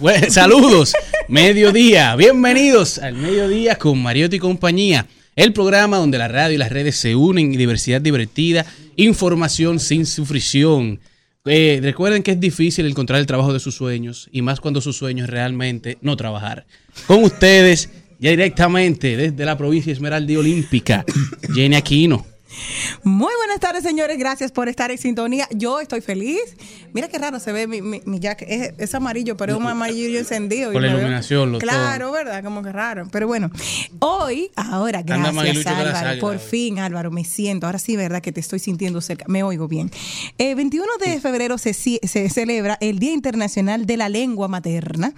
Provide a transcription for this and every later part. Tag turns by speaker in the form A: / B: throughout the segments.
A: Bueno, saludos, mediodía, bienvenidos al mediodía con Mariotti y compañía, el programa donde la radio y las redes se unen y diversidad divertida, información sin sufrición. Eh, recuerden que es difícil encontrar el trabajo de sus sueños y más cuando sus sueños es realmente no trabajar. Con ustedes, ya directamente desde la provincia Esmeralda y Olímpica, Jenny Aquino.
B: Muy buenas tardes, señores. Gracias por estar en sintonía. Yo estoy feliz. Mira qué raro se ve mi, mi, mi jacket. Es, es amarillo, pero es un amarillo encendido.
A: Con
B: Y
A: la iluminación, lo
B: Claro, ¿verdad? Como que raro. Pero bueno, hoy, ahora, gracias, Álvaro. Por fin, Álvaro, me siento. Ahora sí, ¿verdad? Que te estoy sintiendo cerca. Me oigo bien. Eh, 21 de febrero se, se celebra el Día Internacional de la Lengua Materna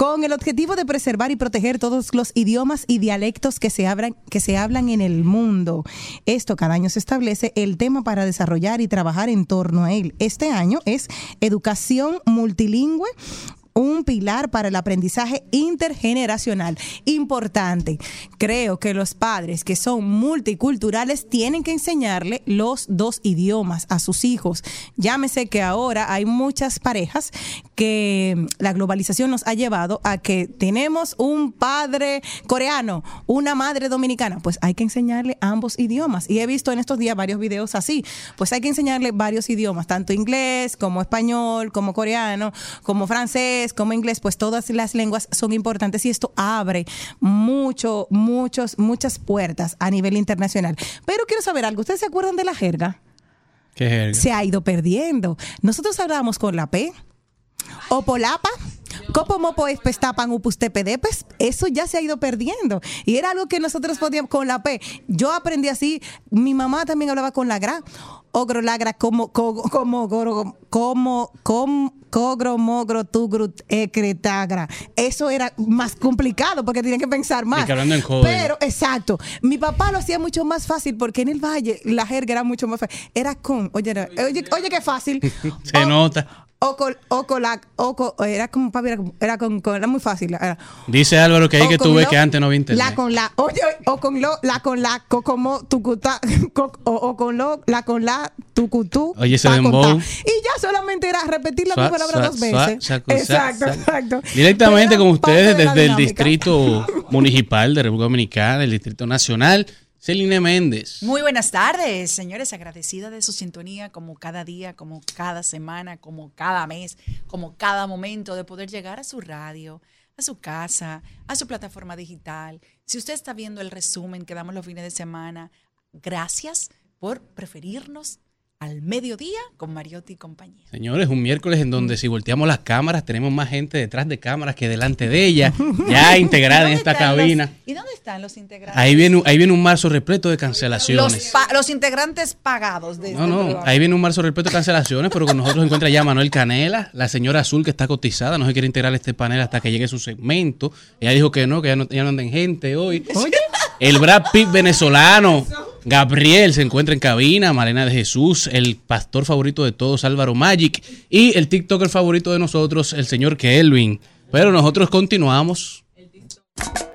B: con el objetivo de preservar y proteger todos los idiomas y dialectos que se, hablan, que se hablan en el mundo. Esto cada año se establece el tema para desarrollar y trabajar en torno a él. Este año es educación multilingüe un pilar para el aprendizaje intergeneracional. Importante. Creo que los padres que son multiculturales tienen que enseñarle los dos idiomas a sus hijos. Llámese que ahora hay muchas parejas que la globalización nos ha llevado a que tenemos un padre coreano, una madre dominicana. Pues hay que enseñarle ambos idiomas. Y he visto en estos días varios videos así. Pues hay que enseñarle varios idiomas, tanto inglés como español, como coreano, como francés, como inglés. Pues todas las lenguas son importantes y esto abre mucho, muchos, muchas puertas a nivel internacional. Pero quiero saber algo. ¿Ustedes se acuerdan de la jerga?
A: Qué jerga.
B: se ha ido perdiendo. Nosotros hablábamos con la P, Opolapa, Copo Mopo Espestapan Upus Tepedepes, eso ya se ha ido perdiendo. Y era algo que nosotros podíamos con la P. Yo aprendí así, mi mamá también hablaba con la gra, ogro lagra, como, co- como, goro- como, com, cogro, mogro, tugru, ecretagra. Eso era más complicado porque tenía que pensar más.
A: Y hablando en código.
B: Pero, exacto. Mi papá lo hacía mucho más fácil porque en el valle la jerga era mucho más fácil. Era con, oye, oye, oye qué fácil.
A: Se
B: O-
A: nota.
B: O con, o con la, o con- era como, papi, era, como- era con, con- era muy fácil. Era,
A: Dice Álvaro que ahí que
B: con
A: tú ves
B: lo-
A: que antes no había internet.
B: La con la, oye, o con lo, la con la, co- como tucutá, co- o, o con lo, la con la, tucutú.
A: Oye, ese dembow.
B: Y ya solamente era repetir la misma palabra dos veces. exacto, exacto.
A: Directamente con ustedes desde el. Distrito Municipal de República Dominicana, el Distrito Nacional, Celine Méndez.
C: Muy buenas tardes, señores. Agradecida de su sintonía, como cada día, como cada semana, como cada mes, como cada momento, de poder llegar a su radio, a su casa, a su plataforma digital. Si usted está viendo el resumen que damos los fines de semana, gracias por preferirnos al mediodía con Mariotti y compañía.
A: Señores, un miércoles en donde si volteamos las cámaras tenemos más gente detrás de cámaras que delante de ella, ya integrada en
C: ¿Dónde
A: esta
C: los-
A: cabina.
C: ¿Y dónde están los integrantes?
A: Ahí viene, ahí viene un marzo repleto de
C: los,
A: cancelaciones.
C: pa- los integrantes pagados de
A: No,
C: este
A: no,
C: programa.
A: ahí viene un marzo repleto de cancelaciones, pero con nosotros encuentra ya Manuel Canela, la señora Azul que está cotizada, no se quiere integrar a este panel hasta que llegue su segmento. Ella dijo que no, que ya no, ya no anda en gente hoy. El Brad Pitt venezolano, Gabriel, se encuentra en cabina, Malena de Jesús, el pastor favorito de todos, Álvaro Magic, y el TikToker favorito de nosotros, el señor Kelvin. Pero nosotros continuamos.
D: Al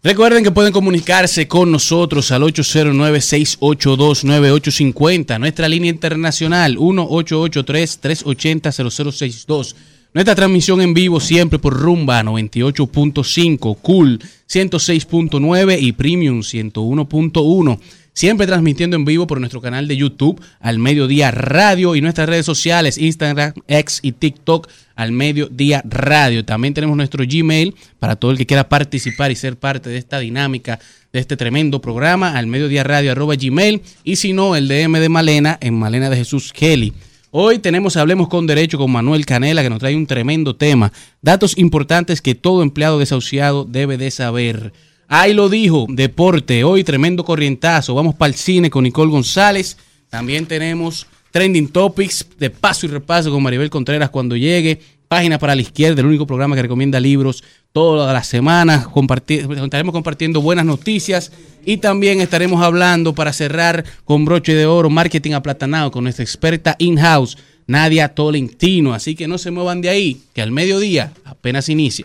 A: Recuerden que pueden comunicarse con nosotros al 809-682-9850, nuestra línea internacional 1883-380-0062. Nuestra transmisión en vivo siempre por Rumba 98.5, Cool 106.9 y Premium 101.1. Siempre transmitiendo en vivo por nuestro canal de YouTube al Mediodía Radio y nuestras redes sociales Instagram, X y TikTok al Mediodía Radio. También tenemos nuestro Gmail para todo el que quiera participar y ser parte de esta dinámica, de este tremendo programa, al Mediodía Radio arroba Gmail. Y si no, el DM de Malena en Malena de Jesús Kelly. Hoy tenemos Hablemos con Derecho con Manuel Canela que nos trae un tremendo tema. Datos importantes que todo empleado desahuciado debe de saber. Ahí lo dijo, deporte, hoy tremendo corrientazo. Vamos para el cine con Nicole González. También tenemos Trending Topics de paso y repaso con Maribel Contreras cuando llegue. Página para la izquierda, el único programa que recomienda libros todas las semanas. Comparti- estaremos compartiendo buenas noticias y también estaremos hablando para cerrar con broche de oro, marketing aplatanado con nuestra experta in-house, Nadia Tolentino. Así que no se muevan de ahí, que al mediodía apenas inicia.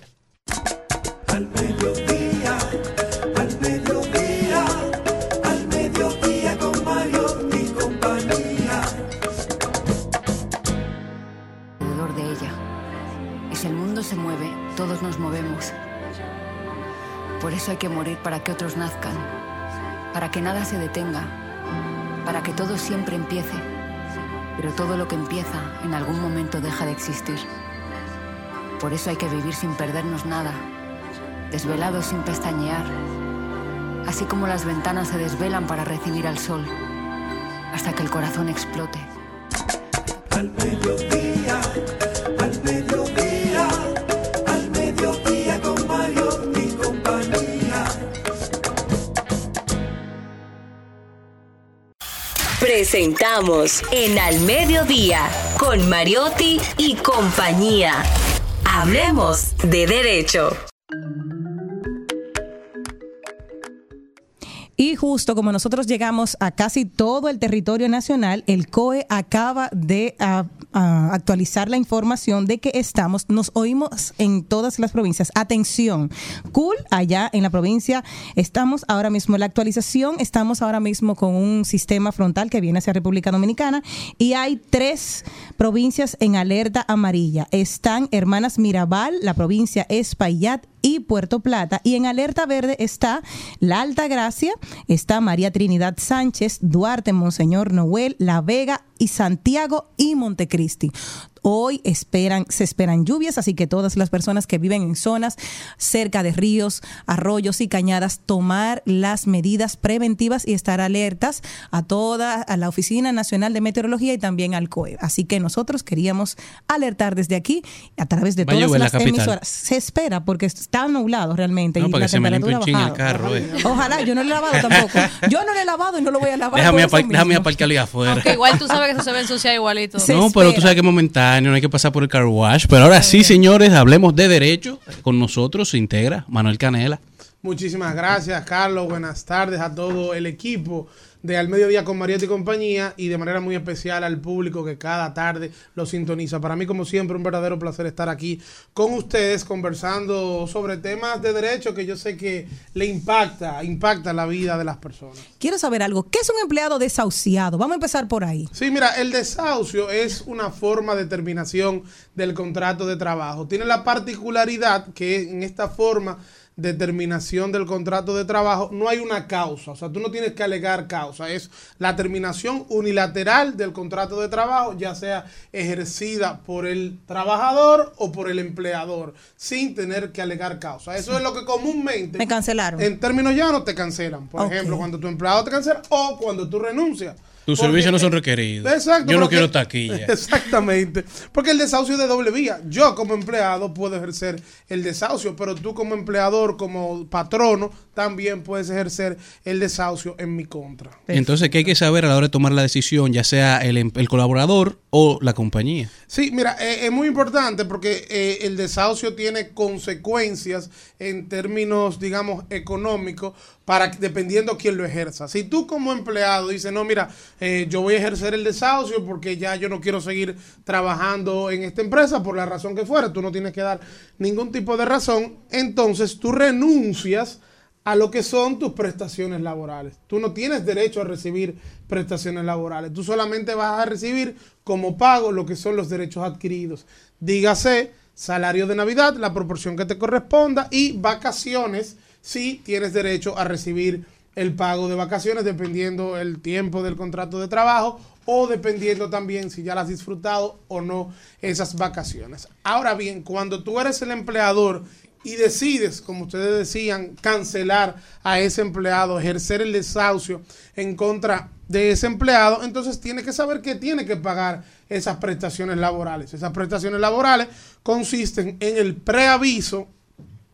E: Por eso hay que morir para que otros nazcan, para que nada se detenga, para que todo siempre empiece. Pero todo lo que empieza en algún momento deja de existir. Por eso hay que vivir sin perdernos nada, desvelados sin pestañear, así como las ventanas se desvelan para recibir al sol, hasta que el corazón explote.
F: Presentamos en Al Mediodía con Mariotti y compañía. Hablemos de derecho.
B: Y justo como nosotros llegamos a casi todo el territorio nacional, el COE acaba de ah, ah, actualizar la información de que estamos, nos oímos en todas las provincias. Atención, cool, allá en la provincia estamos ahora mismo la actualización, estamos ahora mismo con un sistema frontal que viene hacia República Dominicana y hay tres provincias en alerta amarilla. Están Hermanas Mirabal, la provincia Espaillat y Puerto Plata. Y en alerta verde está La Alta Gracia, está María Trinidad Sánchez, Duarte, Monseñor Noel, La Vega y Santiago y Montecristi. Hoy esperan, se esperan lluvias, así que todas las personas que viven en zonas cerca de ríos, arroyos y cañadas, tomar las medidas preventivas y estar alertas a toda a la Oficina Nacional de Meteorología y también al COE. Así que nosotros queríamos alertar desde aquí a través de todas
A: la
B: las emisoras. Se espera porque está nublado realmente
A: No,
B: y
A: para
B: la
A: que se me el carro, eh.
B: Ojalá, yo no lo he lavado tampoco. Yo no lo he lavado y no lo voy a lavar.
A: Déjame, apar- déjame aparcarlo ahí afuera.
G: Aunque igual tú sabes que eso se ve ensuciado igualito.
A: No, pero tú sabes que es no hay que pasar por el car wash. Pero ahora sí, señores, hablemos de derecho. Con nosotros se integra Manuel Canela.
H: Muchísimas gracias, Carlos. Buenas tardes a todo el equipo de Al Mediodía con Mariotti y compañía y de manera muy especial al público que cada tarde lo sintoniza. Para mí, como siempre, un verdadero placer estar aquí con ustedes conversando sobre temas de derecho que yo sé que le impacta, impacta la vida de las personas.
B: Quiero saber algo. ¿Qué es un empleado desahuciado? Vamos a empezar por ahí.
H: Sí, mira, el desahucio es una forma de terminación del contrato de trabajo. Tiene la particularidad que en esta forma determinación del contrato de trabajo, no hay una causa. O sea, tú no tienes que alegar causa. Es la terminación unilateral del contrato de trabajo, ya sea ejercida por el trabajador o por el empleador, sin tener que alegar causa. Eso es lo que comúnmente...
B: Me cancelaron.
H: En términos llanos te cancelan. Por ejemplo, cuando tu empleado te cancela o cuando tú renuncias.
A: Tus servicios no son requeridos.
H: Exacto.
A: Yo no quiero taquilla.
H: Exactamente. Porque el desahucio es de doble vía. Yo como empleado puedo ejercer el desahucio, pero tú como empleador, como patrono, también puedes ejercer el desahucio en mi contra.
A: Entonces, ¿qué hay que saber a la hora de tomar la decisión, ya sea el, em- el colaborador o la compañía?
H: Sí, mira, eh, es muy importante porque eh, el desahucio tiene consecuencias en términos, digamos, económicos, para dependiendo quién lo ejerza. Si tú como empleado dices, no, mira, eh, yo voy a ejercer el desahucio porque ya yo no quiero seguir trabajando en esta empresa por la razón que fuera, tú no tienes que dar ningún tipo de razón, entonces tú renuncias a lo que son tus prestaciones laborales. Tú no tienes derecho a recibir prestaciones laborales. Tú solamente vas a recibir como pago lo que son los derechos adquiridos. Dígase salario de Navidad, la proporción que te corresponda y vacaciones si tienes derecho a recibir el pago de vacaciones dependiendo el tiempo del contrato de trabajo o dependiendo también si ya las has disfrutado o no esas vacaciones. Ahora bien, cuando tú eres el empleador y decides, como ustedes decían, cancelar a ese empleado, ejercer el desahucio en contra de ese empleado, entonces tiene que saber que tiene que pagar esas prestaciones laborales. Esas prestaciones laborales consisten en el preaviso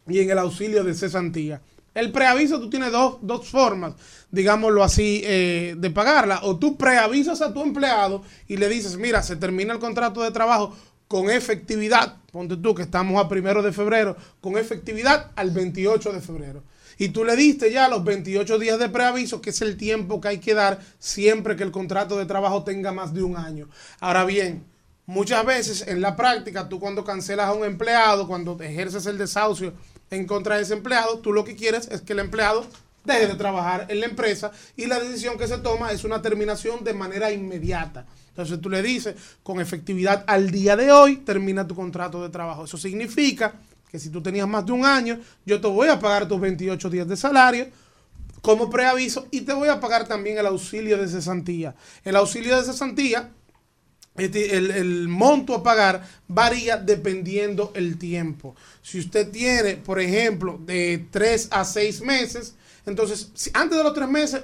H: y en el auxilio de cesantía. El preaviso tú tienes dos, dos formas, digámoslo así, eh, de pagarla. O tú preavisas a tu empleado y le dices, mira, se termina el contrato de trabajo con efectividad, ponte tú que estamos a primero de febrero, con efectividad al 28 de febrero. Y tú le diste ya los 28 días de preaviso, que es el tiempo que hay que dar siempre que el contrato de trabajo tenga más de un año. Ahora bien, muchas veces en la práctica, tú cuando cancelas a un empleado, cuando ejerces el desahucio en contra de ese empleado, tú lo que quieres es que el empleado deje de trabajar en la empresa y la decisión que se toma es una terminación de manera inmediata. Entonces tú le dices, con efectividad al día de hoy, termina tu contrato de trabajo. Eso significa que si tú tenías más de un año, yo te voy a pagar tus 28 días de salario como preaviso y te voy a pagar también el auxilio de cesantía. El auxilio de cesantía este, el, monto a pagar varía dependiendo el tiempo. Si usted tiene, por ejemplo, de 3 a 6 meses, entonces, antes de los 3 meses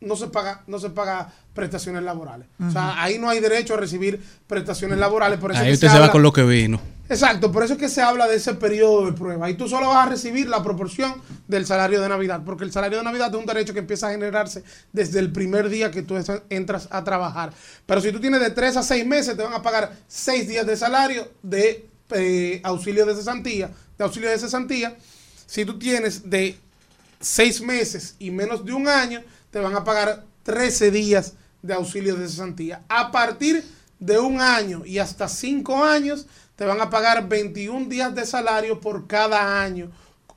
H: no se paga, no se paga prestaciones laborales. O sea, ahí no hay derecho a recibir prestaciones laborales. Por eso
A: Ahí
H: que
A: usted se va
H: habla-
A: con lo que vino.
H: Exacto, por eso es que se habla de ese periodo de prueba. Y tú solo vas a recibir la proporción del salario de Navidad, porque el salario de Navidad es un derecho que empieza a generarse desde el primer día que tú entras a trabajar. Pero si tú tienes de 3 a 6 meses, te van a pagar 6 días de salario de eh, auxilio de cesantía, de auxilio de cesantía. Si tú tienes de 6 meses y menos de un año, te van a pagar 13 días de auxilio de cesantía. A partir de un año y hasta 5 años, te van a pagar 21 días de salario por cada año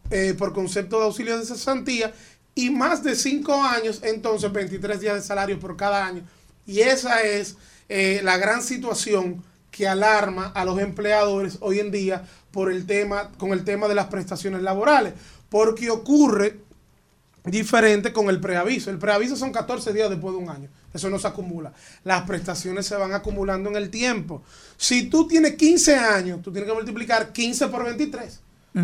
H: eh, por concepto de auxilio de cesantía y más de 5 años, entonces 23 días de salario por cada año. Y esa es eh, la gran situación que alarma a los empleadores hoy en día por el tema, con el tema de las prestaciones laborales, porque ocurre diferente con el preaviso. El preaviso son 14 días después de un año. Eso no se acumula. Las prestaciones se van acumulando en el tiempo. Si tú tienes 15 años, tú tienes que multiplicar 15 por 23.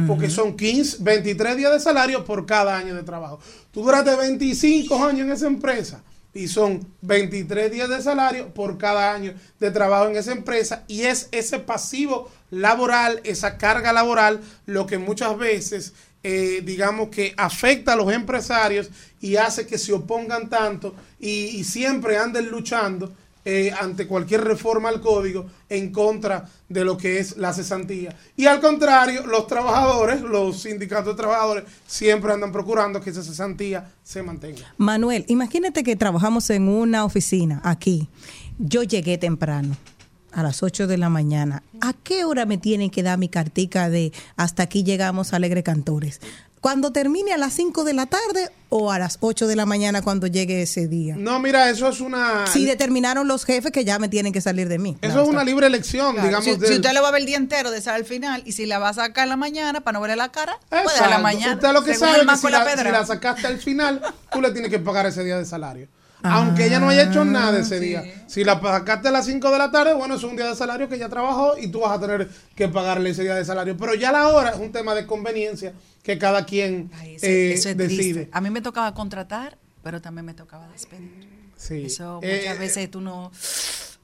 H: Porque son 15, 23 días de salario por cada año de trabajo. Tú duraste 25 años en esa empresa y son 23 días de salario por cada año de trabajo en esa empresa y es ese pasivo laboral, esa carga laboral, lo que muchas veces eh, digamos que afecta a los empresarios y hace que se opongan tanto y, siempre anden luchando eh, ante cualquier reforma al código en contra de lo que es la cesantía. Y al contrario, los trabajadores, los sindicatos de trabajadores, siempre andan procurando que esa cesantía se mantenga.
B: Manuel, imagínate que trabajamos en una oficina aquí. Yo llegué temprano, a las 8 de la mañana. ¿A qué hora me tienen que dar mi cartica de hasta aquí llegamos Alegre Cantores? cuando termine a las 5 de la tarde o a las 8 de la mañana cuando llegue ese día.
H: No, mira, eso es una.
B: Si determinaron los jefes que ya me tienen que salir de mí.
H: Eso es una libre elección,
C: Claro,
H: digamos.
C: si,
H: del-
C: si usted lo va a ver el día entero de esa al final y si la va a sacar en la mañana para no verle la cara, puede a la
H: Exacto.
C: mañana.
H: Usted lo que
C: según
H: sabe es que si
C: la
H: la, si la sacaste al final, tú le tienes que pagar ese día de salario. Aunque ella no haya hecho nada ese día. Si la sacaste a las 5 de la tarde, bueno, eso es un día de salario que ella trabajó y tú vas a tener que pagarle ese día de salario. Pero ya la hora es un tema de conveniencia que cada quien
C: Ay, eso,
H: eh,
C: eso es
H: decide.
C: triste. A mí me tocaba contratar, pero también me tocaba despedir.
H: Sí.
C: Eso
H: Eh,
C: muchas veces tú no...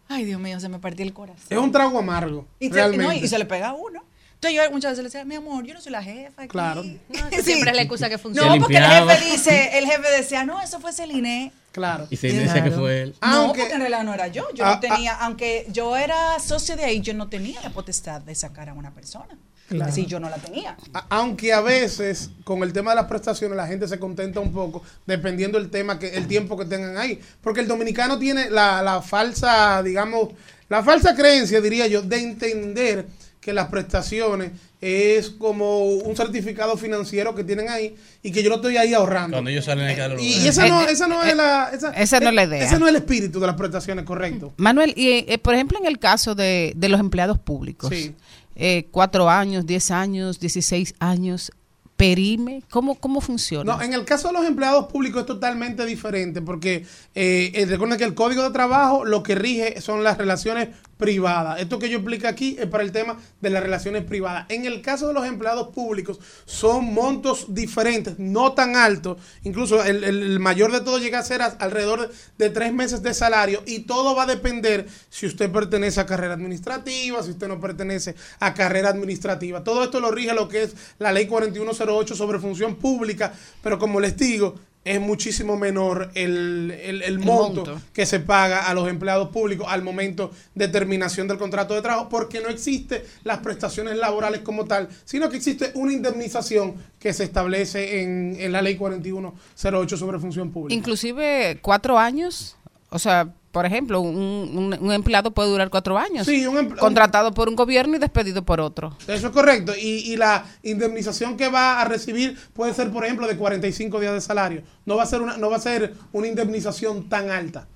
C: Ay, Dios mío, se me partió el corazón.
H: Es un trago amargo.
C: Y, te-
H: realmente.
C: no, y se le pega a uno. Entonces yo muchas veces le decía, mi amor, yo no soy la jefa aquí.
H: Claro.
G: No, siempre es la excusa que
C: No,
G: funciona.
C: porque el jefe dice, el jefe decía, no, eso fue Celine.
H: Claro.
A: Y se decía que fue él.
C: No,
H: Aunque-
C: porque en realidad no era yo. Yo
H: Ah,
C: no tenía, aunque yo era socio de ahí, yo no tenía la potestad de sacar a una persona.
H: Claro.
C: Es decir, yo no la tenía.
H: A- Aunque a veces con el tema de las prestaciones la gente se contenta un poco dependiendo el tema que el tiempo que tengan ahí, porque el dominicano tiene la, la falsa, digamos, la falsa creencia, diría yo, de entender que las prestaciones es como un certificado financiero que tienen ahí y que yo lo estoy ahí ahorrando.
A: Cuando ellos salen
H: Y, y esa no, esa no es la esa,
I: esa no es la idea.
H: Ese no es el espíritu de las prestaciones, correcto.
I: Manuel, y eh, por ejemplo en el caso de, de los empleados públicos,
H: Sí.
I: eh, cuatro años, diez años, dieciséis años, perime, ¿cómo, cómo funciona?
H: No, en el caso de los empleados públicos es totalmente diferente porque eh, eh, recuerden que el Código de Trabajo lo que rige son las relaciones privadas. Esto que yo explico aquí es para el tema de las relaciones privadas. En el caso de los empleados públicos son montos diferentes, no tan altos. Incluso el, mayor de todo llega a ser alrededor de, de tres meses de salario y todo va a depender si usted pertenece a carrera administrativa, si usted no pertenece a carrera administrativa. Todo esto lo rige lo que es la ley 4108 sobre función pública, pero como les digo, es muchísimo menor el, el- el monto,
I: monto.
H: que se paga a los empleados públicos al momento de terminación del contrato de trabajo, porque no existe las prestaciones laborales como tal, sino que existe una indemnización que se establece en, en la ley 4108 sobre función pública.
I: Inclusive cuatro años, o sea, por ejemplo, un, un- un empleado puede durar cuatro años,
H: Sí, un
I: contratado por un gobierno y despedido por otro.
H: Eso es correcto. Y, y la indemnización que va a recibir puede ser, por ejemplo, de 45 días de salario. No va a ser una, no va a ser una indemnización tan alta.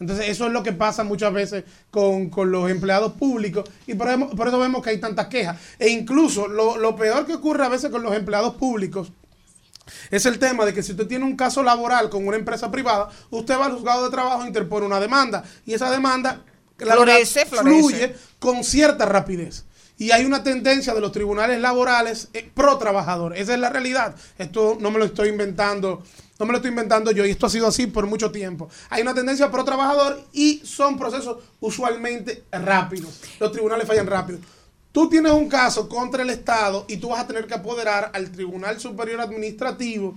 H: Entonces, eso es lo que pasa muchas veces con, con los empleados públicos y por, eso- por eso vemos que hay tantas quejas. E incluso lo, lo peor que ocurre a veces con los empleados públicos es el tema de que si usted tiene un caso laboral con una empresa privada, usted va al juzgado de trabajo e interpone una demanda. Y esa demanda la
I: Florece,
H: verdad,
I: florece.
H: fluye con cierta rapidez. Y hay una tendencia de los tribunales laborales eh, pro trabajador. Esa es la realidad. Esto no me lo estoy inventando, no me lo estoy inventando yo. Y esto ha sido así por mucho tiempo. Hay una tendencia pro trabajador y son procesos usualmente rápidos. Los tribunales fallan rápido. Tú tienes un caso contra el Estado y tú vas a tener que apoderar al Tribunal Superior Administrativo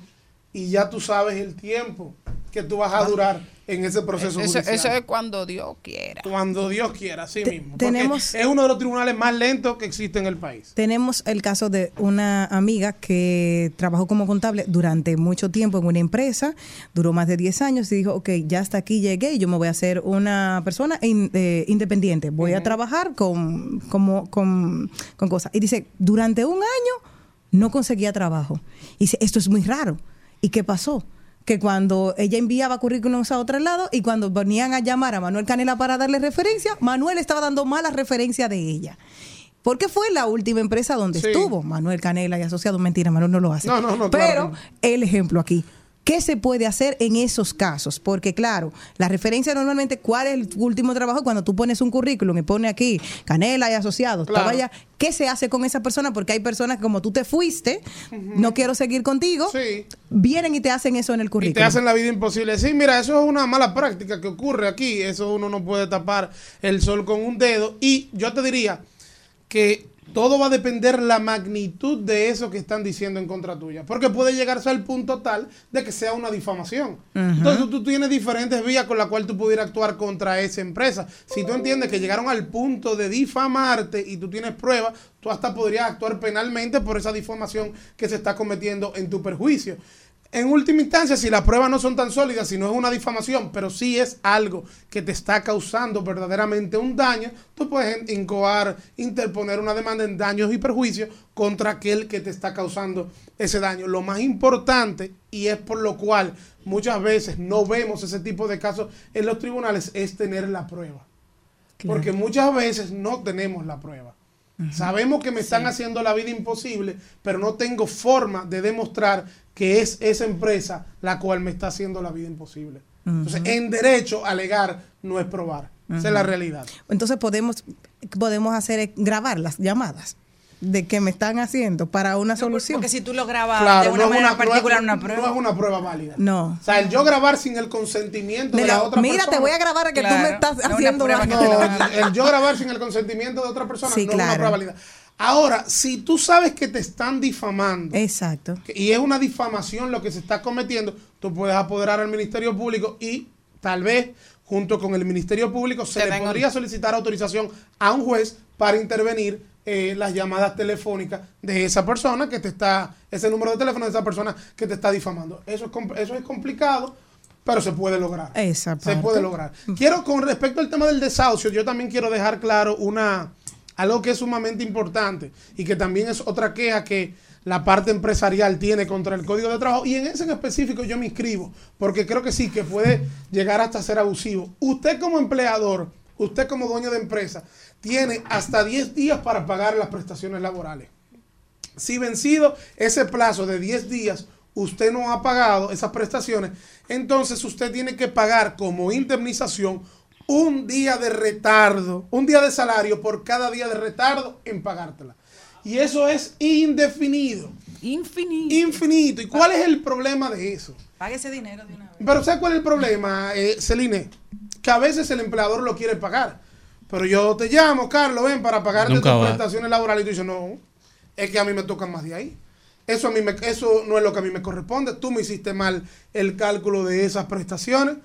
H: y ya tú sabes el tiempo que tú vas a durar en ese proceso
I: Eso,
H: judicial.
I: eso es cuando Dios quiera.
H: Cuando Dios quiera, así
B: Te-
H: mismo. Porque
B: tenemos-
H: es uno de los tribunales más lentos que existe en el país.
B: Tenemos el caso de una amiga que trabajó como contable durante mucho tiempo en una empresa, duró más de 10 años y dijo, ok, ya hasta aquí llegué y yo me voy a hacer una persona in- eh, independiente, voy a trabajar con, como, con, con cosas. Y dice, durante un año no conseguía trabajo. Y dice, esto es muy raro. ¿Y qué pasó? Que cuando ella enviaba currículums a otro lado y cuando venían a llamar a Manuel Canela para darle referencia, Manuel estaba dando mala referencia de ella. Porque fue la última empresa donde
H: Sí.
B: estuvo Manuel Canela y asociados. Mentira, Manuel no lo hace.
H: No, no, no,
B: Pero
H: claro
B: el ejemplo aquí. ¿Qué se puede hacer en esos casos? Porque claro, la referencia normalmente, ¿cuál es el último trabajo? Cuando tú pones un currículum y pone aquí Canela y asociados,
H: Claro.
B: allá, ¿qué se hace con esa persona? Porque hay personas que como tú te fuiste, no quiero seguir contigo,
H: Sí.
B: vienen y te hacen eso en el
H: Y
B: currículum.
H: te hacen la vida imposible. Sí, mira, eso es una mala práctica que ocurre aquí. Eso uno no puede tapar el sol con un dedo. Y yo te diría que todo va a depender la magnitud de eso que están diciendo en contra tuya. Porque puede llegarse al punto tal de que sea una difamación. Entonces tú, tú tienes diferentes vías con las cuales tú pudieras actuar contra esa empresa. Si tú entiendes que llegaron al punto de difamarte y tú tienes pruebas, tú hasta podrías actuar penalmente por esa difamación que se está cometiendo en tu perjuicio. En última instancia, si las pruebas no son tan sólidas, si no es una difamación, pero sí es algo que te está causando verdaderamente un daño, tú puedes incoar, interponer una demanda en daños y perjuicios contra aquel que te está causando ese daño. Lo más importante, y es por lo cual muchas veces no vemos ese tipo de casos en los tribunales, es tener la prueba. Porque muchas veces no tenemos la prueba. Sabemos que me están haciendo la vida imposible, pero no tengo forma de demostrar que es esa empresa la cual me está haciendo la vida imposible. Entonces, en derecho, alegar no es probar. Esa es la realidad.
B: Entonces podemos, podemos hacer es grabar las llamadas de que me están haciendo para una solución.
C: Porque si tú lo grabas
H: Claro,
C: de una
H: no es
C: manera
H: una, no es-
C: particular, una
H: no
C: prueba.
H: es una prueba válida.
B: No.
H: O sea, el yo grabar sin el consentimiento de,
B: De la-
H: la otra
B: mira,
H: persona.
B: te voy a grabar a que tú
C: Claro,
B: me estás
C: no es una
B: haciendo
C: te
H: No, el yo grabar sin el consentimiento de otra persona
B: Sí,
H: no es una
B: claro.
H: prueba válida. Ahora, si tú sabes que te están difamando
B: Exacto.
H: y es una difamación lo que se está cometiendo, tú puedes apoderar al Ministerio Público y tal vez junto con el Ministerio Público se le podría solicitar autorización a un juez para intervenir eh, las llamadas telefónicas de esa persona que te está, ese número de teléfono de esa persona que te está difamando. Eso es, eso es complicado, pero se puede lograr.
B: Esa
H: Se puede lograr. Quiero, con respecto al tema del desahucio, yo también quiero dejar claro una algo que es sumamente importante y que también es otra queja que la parte empresarial tiene contra el Código de Trabajo y en ese en específico yo me inscribo porque creo que sí, que puede llegar hasta ser abusivo. Usted como empleador, usted como dueño de empresa, tiene hasta 10 días para pagar las prestaciones laborales. Si vencido ese plazo de 10 días, usted no ha pagado esas prestaciones, entonces usted tiene que pagar como indemnización un día de retardo, un día de salario por cada día de retardo en pagártela. Y eso es indefinido,
I: Infinito.
H: infinito. ¿Y cuál es el problema de eso?
C: Pague ese dinero de una vez.
H: Pero ¿sabes cuál es el problema, eh, Celine? Que a veces el empleador lo quiere pagar. Pero yo te llamo, Carlos, ven para pagarte
A: Nunca
H: tus
A: va.
H: prestaciones laborales. Y tú dices, no, es que a mí me tocan más de ahí. Eso, a mí me, eso no es lo que a mí me corresponde. Tú me hiciste mal el cálculo de esas prestaciones.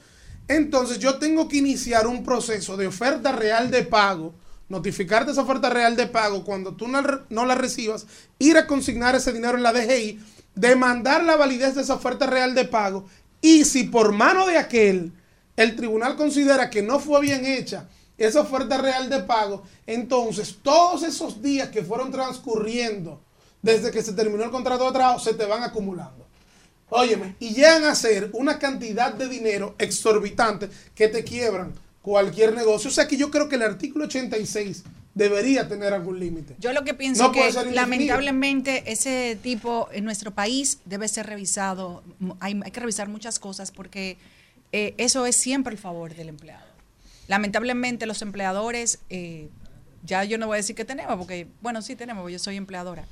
H: Entonces yo tengo que iniciar un proceso de oferta real de pago, notificarte esa oferta real de pago cuando tú no, la- recibas, ir a consignar ese dinero en la DGI, demandar la validez de esa oferta real de pago y si por mano de aquel el tribunal considera que no fue bien hecha esa oferta real de pago, entonces todos esos días que fueron transcurriendo desde que se terminó el contrato de trabajo se te van acumulando. Óyeme, y llegan a ser una cantidad de dinero exorbitante que te quiebran cualquier negocio. O sea que yo creo que el artículo 86 debería tener algún límite.
C: Yo lo que pienso
H: No
C: que lamentablemente ese tipo en nuestro país debe ser revisado. Hay que revisar muchas cosas porque eh, eso es siempre el favor del empleado. Lamentablemente los empleadores, eh, ya yo no voy a decir que tenemos, porque bueno, sí tenemos, yo soy empleadora.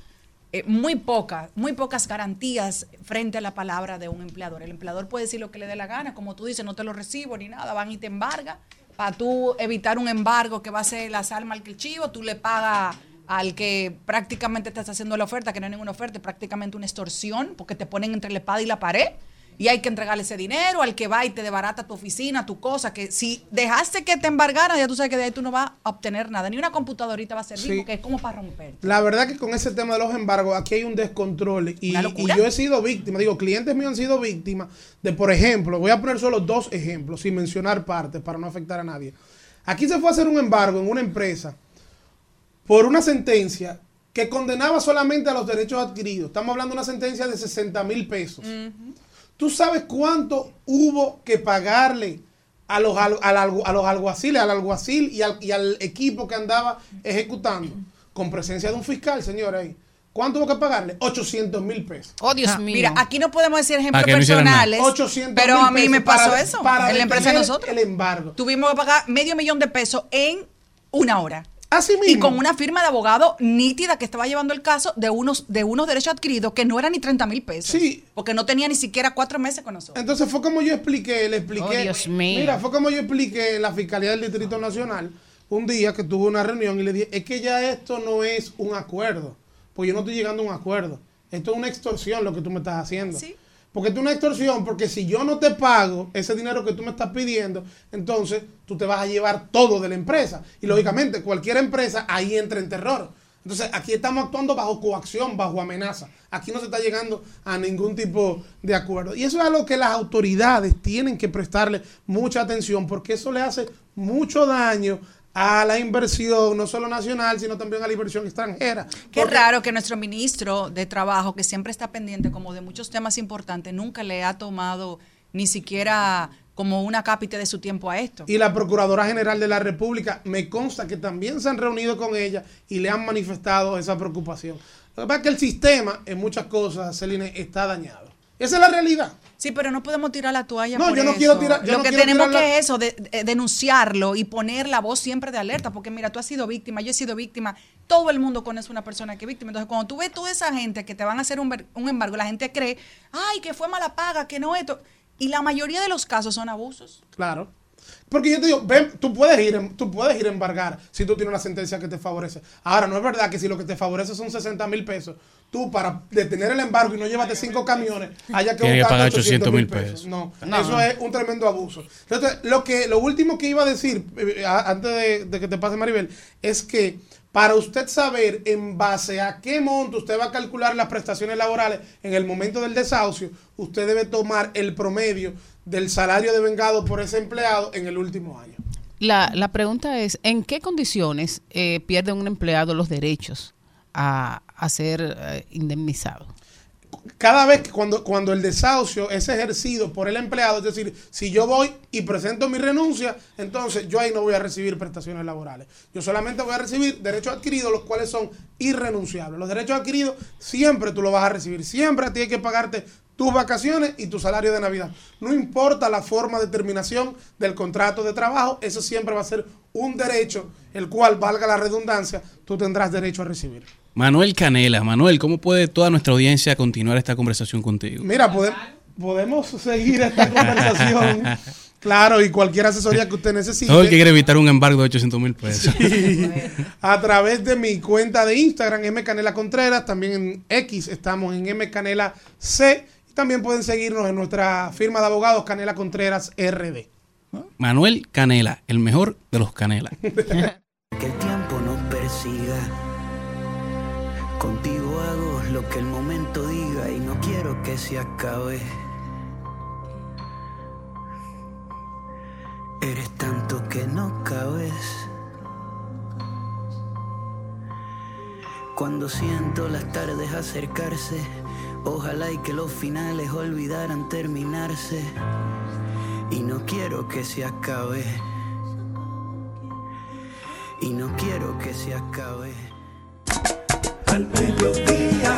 C: Eh, muy pocas, muy pocas garantías frente a la palabra de un empleador. El empleador puede decir lo que le dé la gana, como tú dices, no te lo recibo ni nada, van y te embargan. Para tú evitar un embargo que va a ser las almas al que chivo, tú le pagas al que prácticamente te está haciendo la oferta, que no es ninguna oferta, es prácticamente una extorsión, porque te ponen entre la espada y la pared. Y hay que entregarle ese dinero al que va y te debarata tu oficina, tu cosa, que si dejaste que te embargaran, ya tú sabes que de ahí tú no vas a obtener nada, ni una computadorita va a servir,
H: Sí.
C: porque es como para romper.
H: La verdad que con ese tema de los embargos, aquí hay un descontrol. Y, yo he sido víctima, digo, clientes míos han sido víctimas de, por ejemplo, voy a poner solo dos ejemplos, sin mencionar partes, para no afectar a nadie. Aquí se fue a hacer un embargo en una empresa por una sentencia que condenaba solamente a los derechos adquiridos. Estamos hablando de una sentencia de 60 mil pesos. ¿Tú sabes cuánto hubo que pagarle a los, a alguaciles, al alguacil y al, y al equipo que andaba ejecutando? Con presencia de un fiscal, señor, ahí. ¿Cuánto hubo que pagarle? 800 mil pesos.
I: Oh, Dios
C: Ah,
I: mío.
C: Mira, aquí no podemos decir ejemplos
A: no
C: personales,
H: 800
C: pero a mí me pasó
H: para-
C: eso
H: para
C: en la empresa de nosotros.
H: El embargo.
C: Tuvimos que pagar medio millón de pesos en una hora.
H: Así mismo.
C: Y con una firma de abogado nítida que estaba llevando el caso de unos, de unos derechos adquiridos que no eran ni 30 mil pesos.
H: Sí.
C: Porque no tenía ni siquiera cuatro meses con nosotros.
H: Entonces fue como yo expliqué, le expliqué.
I: Oh, Dios mío.
H: Mira, fue como yo expliqué en la Fiscalía del Distrito Nacional un día que tuve una reunión y le dije, es que ya esto no es un acuerdo, porque yo no estoy llegando a un acuerdo. Esto es una extorsión lo que tú me estás haciendo.
C: Sí.
H: Porque es una extorsión, porque si yo no te pago ese dinero que tú me estás pidiendo, entonces tú te vas a llevar todo de la empresa. Y lógicamente, cualquier empresa ahí entra en terror. Entonces, aquí estamos actuando bajo coacción, bajo amenaza. Aquí no se está llegando a ningún tipo de acuerdo. Y eso es algo que las autoridades tienen que prestarle mucha atención porque eso le hace mucho daño a la inversión, no solo nacional, sino también a la inversión extranjera.
C: Qué
H: Porque-
C: raro que nuestro ministro de Trabajo, que siempre está pendiente como de muchos temas importantes, nunca le ha tomado ni siquiera como una cápita de su tiempo a esto.
H: y la Procuradora General de la República, me consta que también se han reunido con ella y le han manifestado esa preocupación. Lo que pasa es que el sistema, en muchas cosas, Celine, está dañado. Esa es la realidad.
C: Sí, pero no podemos tirar la toalla.
H: No,
C: por
H: yo no
C: eso.
H: quiero tirar- yo
C: Lo
H: no
C: que tenemos
H: la-
C: que es eso, de, de- denunciarlo y poner la voz siempre de alerta, porque mira, tú has sido víctima, yo he sido víctima, todo el mundo conoce una persona que es víctima. Entonces, cuando tú ves toda esa gente que te van a hacer un, un embargo, la gente cree, ay, que fue mala paga, que no esto. Y la mayoría de los casos son abusos.
H: Claro. Porque yo te digo, ven, tú puedes ir, tú puedes ir a embargar si tú tienes una sentencia que te favorece. Ahora, no es verdad que si lo que te favorece son 60 mil pesos, tú para detener el embargo y no llevarte cinco camiones, haya que
A: que pagar
H: 800 mil
A: 800.000
H: pesos.
A: pesos.
H: No,
A: No.
H: eso es un tremendo abuso. Entonces, lo que lo último que iba a decir, eh, antes de, de que te pase Maribel, es que para usted saber en base a qué monto usted va a calcular las prestaciones laborales en el momento del desahucio, usted debe tomar el promedio del salario devengado por ese empleado en el último año.
I: La, la pregunta es, ¿en qué condiciones eh, pierde un empleado los derechos a, a ser eh, indemnizado?
H: Cada vez que cuando, cuando el desahucio es ejercido por el empleado, es decir, si yo voy y presento mi renuncia, entonces yo ahí no voy a recibir prestaciones laborales. Yo solamente voy a recibir derechos adquiridos, los cuales son irrenunciables. Los derechos adquiridos siempre tú los vas a recibir. Siempre a ti hay que pagarte tus vacaciones y tu salario de Navidad. No importa la forma de terminación del contrato de trabajo, eso siempre va a ser un derecho, el cual, valga la redundancia, tú tendrás derecho a recibir.
A: Manuel Canela, Manuel, ¿cómo puede toda nuestra audiencia continuar esta conversación contigo?
H: Mira, pode- podemos seguir esta conversación. Claro, y cualquier asesoría que usted necesite.
A: Todo el que quiere evitar un embargo de 800 mil pesos.
H: a través de mi cuenta de Instagram, M Canela Contreras, también en X estamos en M Canela C. Y también pueden seguirnos en nuestra firma de abogados Canela Contreras RD.
A: Manuel Canela, el mejor de los Canela.
J: que se acabe. Eres tanto que no cabes. Cuando siento las tardes acercarse, ojalá y que los finales olvidaran terminarse. Y no quiero que se acabe. Y no quiero que se acabe.
D: Al mediodía,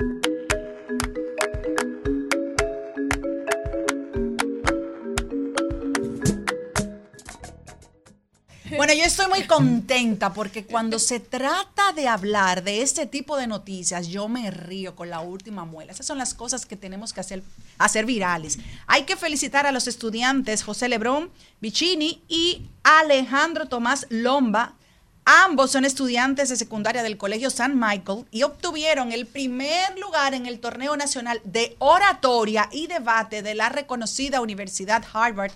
C: Bueno, yo estoy muy contenta porque cuando se trata de hablar de este tipo de noticias, yo me río con la última muela. Esas son las cosas que tenemos que hacer, hacer virales. Hay que felicitar a los estudiantes José Lebrón Vicini y Alejandro Tomás Lomba. Ambos son estudiantes de secundaria del Colegio San Michael y obtuvieron el primer lugar en el torneo nacional de oratoria y debate de la reconocida Universidad Harvard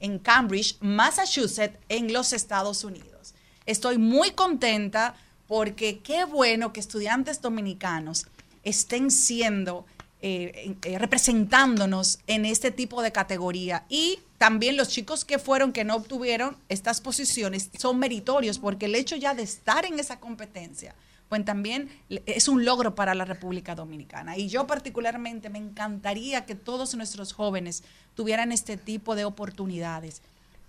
C: en Cambridge, Massachusetts, en los Estados Unidos. Estoy muy contenta porque qué bueno que estudiantes dominicanos estén siendo, eh, eh, representándonos en este tipo de categoría. Y también los chicos que fueron, que no obtuvieron estas posiciones, son meritorios porque el hecho ya de estar en esa competencia, pues también es un logro para la República Dominicana. Y yo particularmente me encantaría que todos nuestros jóvenes tuvieran este tipo de oportunidades,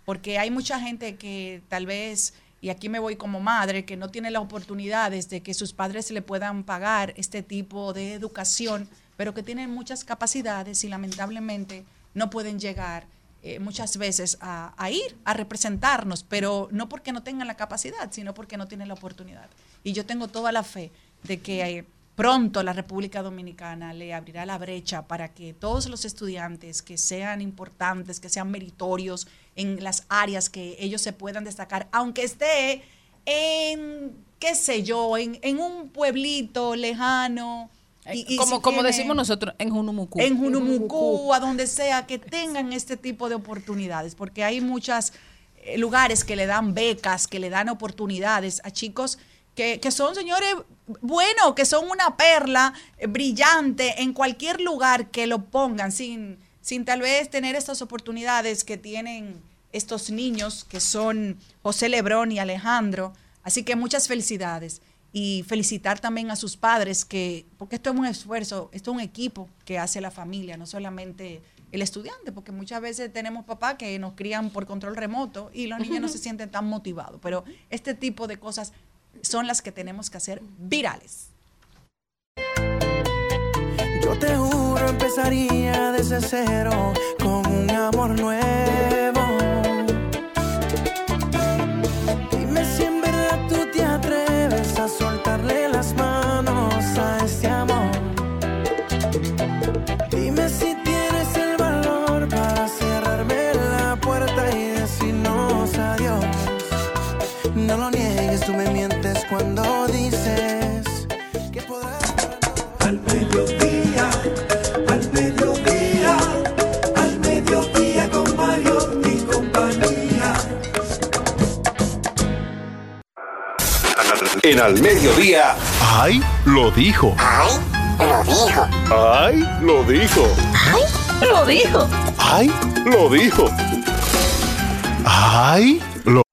C: porque hay mucha gente que tal vez, y aquí me voy como madre, que no tiene las oportunidades de que sus padres le puedan pagar este tipo de educación, pero que tienen muchas capacidades y lamentablemente no pueden llegar eh, muchas veces a, ir a representarnos, pero no porque no tengan la capacidad, sino porque no tienen la oportunidad. Y yo tengo toda la fe de que pronto la República Dominicana le abrirá la brecha para que todos los estudiantes que sean importantes, que sean meritorios en las áreas que ellos se puedan destacar, aunque esté en, qué sé yo, en un pueblito lejano. Y- y
I: como,
C: si
I: como
C: tiene-
I: decimos nosotros, en Junumucú.
C: en Junumucú, a donde sea, que tengan este tipo de oportunidades, porque hay muchos lugares que le dan becas, que le dan oportunidades a chicos que, que son señores buenos, que son una perla eh, brillante en cualquier lugar que lo pongan, sin, sin tal vez tener estas oportunidades que tienen estos niños, que son José Lebrón y Alejandro. Así que muchas felicidades y felicitar también a sus padres que porque esto es un esfuerzo, esto es un equipo que hace la familia, no solamente el estudiante, porque muchas veces tenemos papás que nos crían por control remoto y los niños no se sienten tan motivados, pero este tipo de cosas son las que tenemos que hacer virales.
K: Yo te juro empezaría desde cero con un amor nuevo. En
D: Al Mediodía.
L: ¡Ay! Lo dijo. ¡Ay! Lo dijo. ¡Ay! Lo dijo.
F: ¡Ay! Lo dijo.
L: ¡Ay! Lo dijo. ¡Ay! Lo.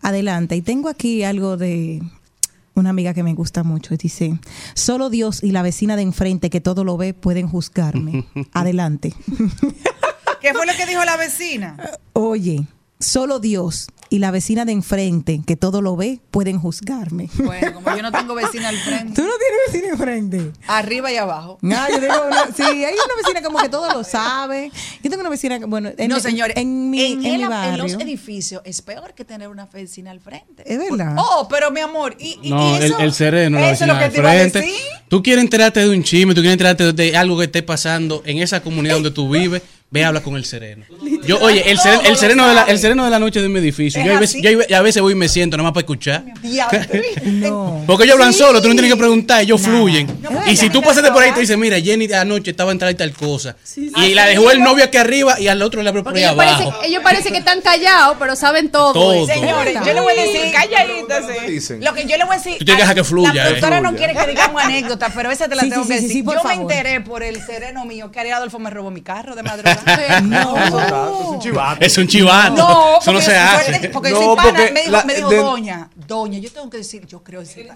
B: Adelante. Y tengo aquí algo de una amiga que me gusta mucho. y Dice, solo Dios y la vecina de enfrente que todo lo ve pueden juzgarme. Adelante.
C: ¿Qué fue lo que dijo la vecina?
B: Oye, solo Dios y la vecina de enfrente que todo lo ve pueden juzgarme.
C: Bueno, como yo no tengo vecina al frente.
B: ¿Tú no tienes vecina enfrente?
C: Arriba y abajo.
B: No, yo tengo una, sí, hay una vecina como que todo lo sabe. Yo tengo una vecina que, bueno, en,
C: no, señores,
B: en, mi,
C: en,
B: en
C: el-
B: mi
C: en
B: barrio.
C: los edificios es peor que tener una vecina al frente.
B: Es verdad.
C: Oh, pero mi amor, y, y-
A: No,
C: y
A: el,
C: eso,
A: el sereno, la
C: eso es lo
A: vecina
C: que
A: de
C: te iba a
A: frente.
C: decir.
A: Tú quieres enterarte de un chisme, tú quieres enterarte de algo que esté pasando en esa comunidad donde tú vives, ve habla con el sereno. Yo, oye, el, seren- el sereno de la, el sereno de la noche de mi edificio. Yo, a veces, yo a veces voy y me siento nada más para escuchar.
B: No.
A: Porque ellos hablan
C: Sí.
A: solo, tú no tienes que preguntar, ellos fluyen.
C: No,
A: y si tú pasaste por ahí y te dice, mira, Jenny anoche estaba en tal y tal cosa.
G: sí.
A: Y la dejó el novio aquí arriba y al otro le abrió por ahí
G: ellos parece,
A: abajo.
G: ellos parece que están callados, pero saben todo.
A: Todo.
C: Señores, yo le voy a decir, calladita. Lo que yo le voy a decir.
A: Tú tienes que dejar que fluya,
C: La
A: eh.
C: productora no quiere que digamos anécdota, pero esa te la
B: Sí,
C: tengo
B: sí,
C: que decir. yo
B: favor.
C: me enteré por el sereno mío que Ariel Adolfo me robó mi carro de madrugada.
B: No.
M: Es un chivato.
A: Es un chivato.
C: No,
A: Eso no
C: porque
A: se hace.
C: Porque
M: No,
C: soy pana,
M: porque
C: me dijo,
M: la-
C: me dijo
M: de-
C: doña, doña, yo tengo que decir, yo creo decir.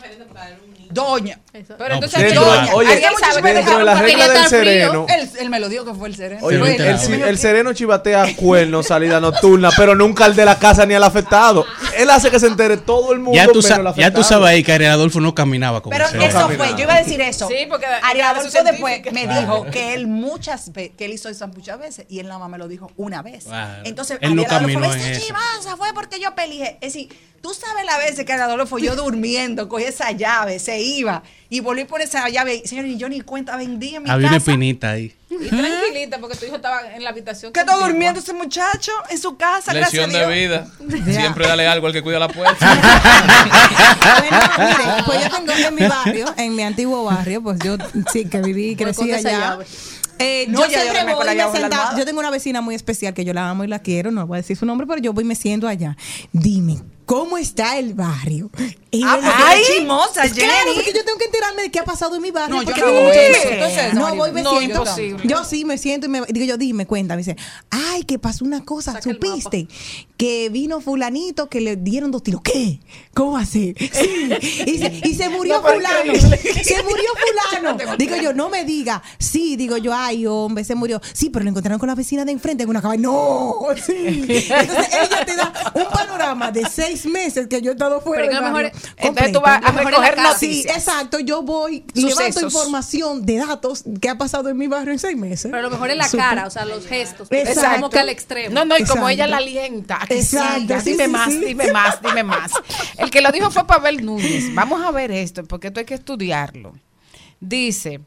C: Doña.
G: Pero
A: No,
G: entonces
A: pues,
G: aquello-
A: doña.
M: Oye, dentro de
G: porque
M: del
G: frío.
M: sereno.
C: Él, él me lo dio que fue el sereno.
M: Oye,
A: Sí,
M: el, sereno chivatea cuernos, salida nocturna, pero nunca al de la casa ni al afectado. Él hace que se entere todo el mundo.
A: Ya tú,
M: menos
A: sa-
M: el
A: ya tú
M: afectado.
A: sabes ahí que Ariel Adolfo no caminaba con
C: Pero eso
M: caminaba.
C: fue, yo iba a decir eso.
G: Sí, porque
C: Ariel Adolfo después me dijo que él muchas veces, que él hizo eso muchas veces y él nada más me lo dijo una vez. Entonces,
A: Él no
C: Adolfo
A: en
C: chivaza, fue porque yo peleé. Es decir, tú sabes la veces que Adolfo yo durmiendo, cogí esa llave, se iba y volví por esa llave. Señor, y yo ni cuenta vendí en mi
A: Había una
C: casa.
A: espinita ahí.
G: Y tranquilita, porque tu hijo estaba en la habitación.
C: ¿Qué está durmiendo ese muchacho en su casa? A
N: de vida. Siempre dale algo al que cuida la puerta.
B: Bueno, mire, pues yo tengo en mi barrio, en mi antiguo barrio, pues yo sí que viví y crecí
G: esa
B: allá. Eh,
C: No,
B: siempre voy me senta-. Yo tengo una vecina muy especial que yo la amo y la quiero, no voy a decir su nombre, pero yo voy y me siento allá. Dime, ¿cómo está el barrio? Y
C: Ah,
B: ¡Ay!
C: chismosa,
B: Pues Claro,
C: Jenny.
B: porque yo tengo que enterarme de qué ha pasado en mi barrio.
C: No, yo
B: porque
C: no
B: veces.
C: Entonces,
B: No, voy, me
G: No,
B: siento.
G: imposible.
B: Yo sí me siento y me digo yo, dime, cuenta. Me dice, ay, que pasó una cosa,
G: Saca
B: supiste que vino fulanito que le dieron dos tiros. ¿Qué? ¿Cómo así? Sí. Y se, y se murió fulano. Se murió fulano. Digo yo, no me diga. Sí, digo yo, ay, hombre, se murió. Sí, pero lo encontraron con la vecina de enfrente en una cabaña. No, sí. Entonces ella te da un panorama de seis seis meses que yo he estado fuera.
G: Pero
B: del
G: mejor-
I: entonces tú vas a recoger noticias.
B: Sí, exacto. Yo voy, levanto
I: Sucesos.
B: información de datos que ha pasado en mi barrio en seis meses.
G: Pero a lo mejor es la cara, o sea, los gestos.
B: Exacto.
G: Es como que al extremo.
I: No, no, y como
B: Exacto.
I: ella la alienta,
B: Exacto,
I: siga,
B: sí,
I: dime
B: sí,
I: más,
B: sí.
I: dime más, dime más. El que lo dijo fue Pavel Núñez. Vamos a ver esto, porque esto hay que estudiarlo. Dice,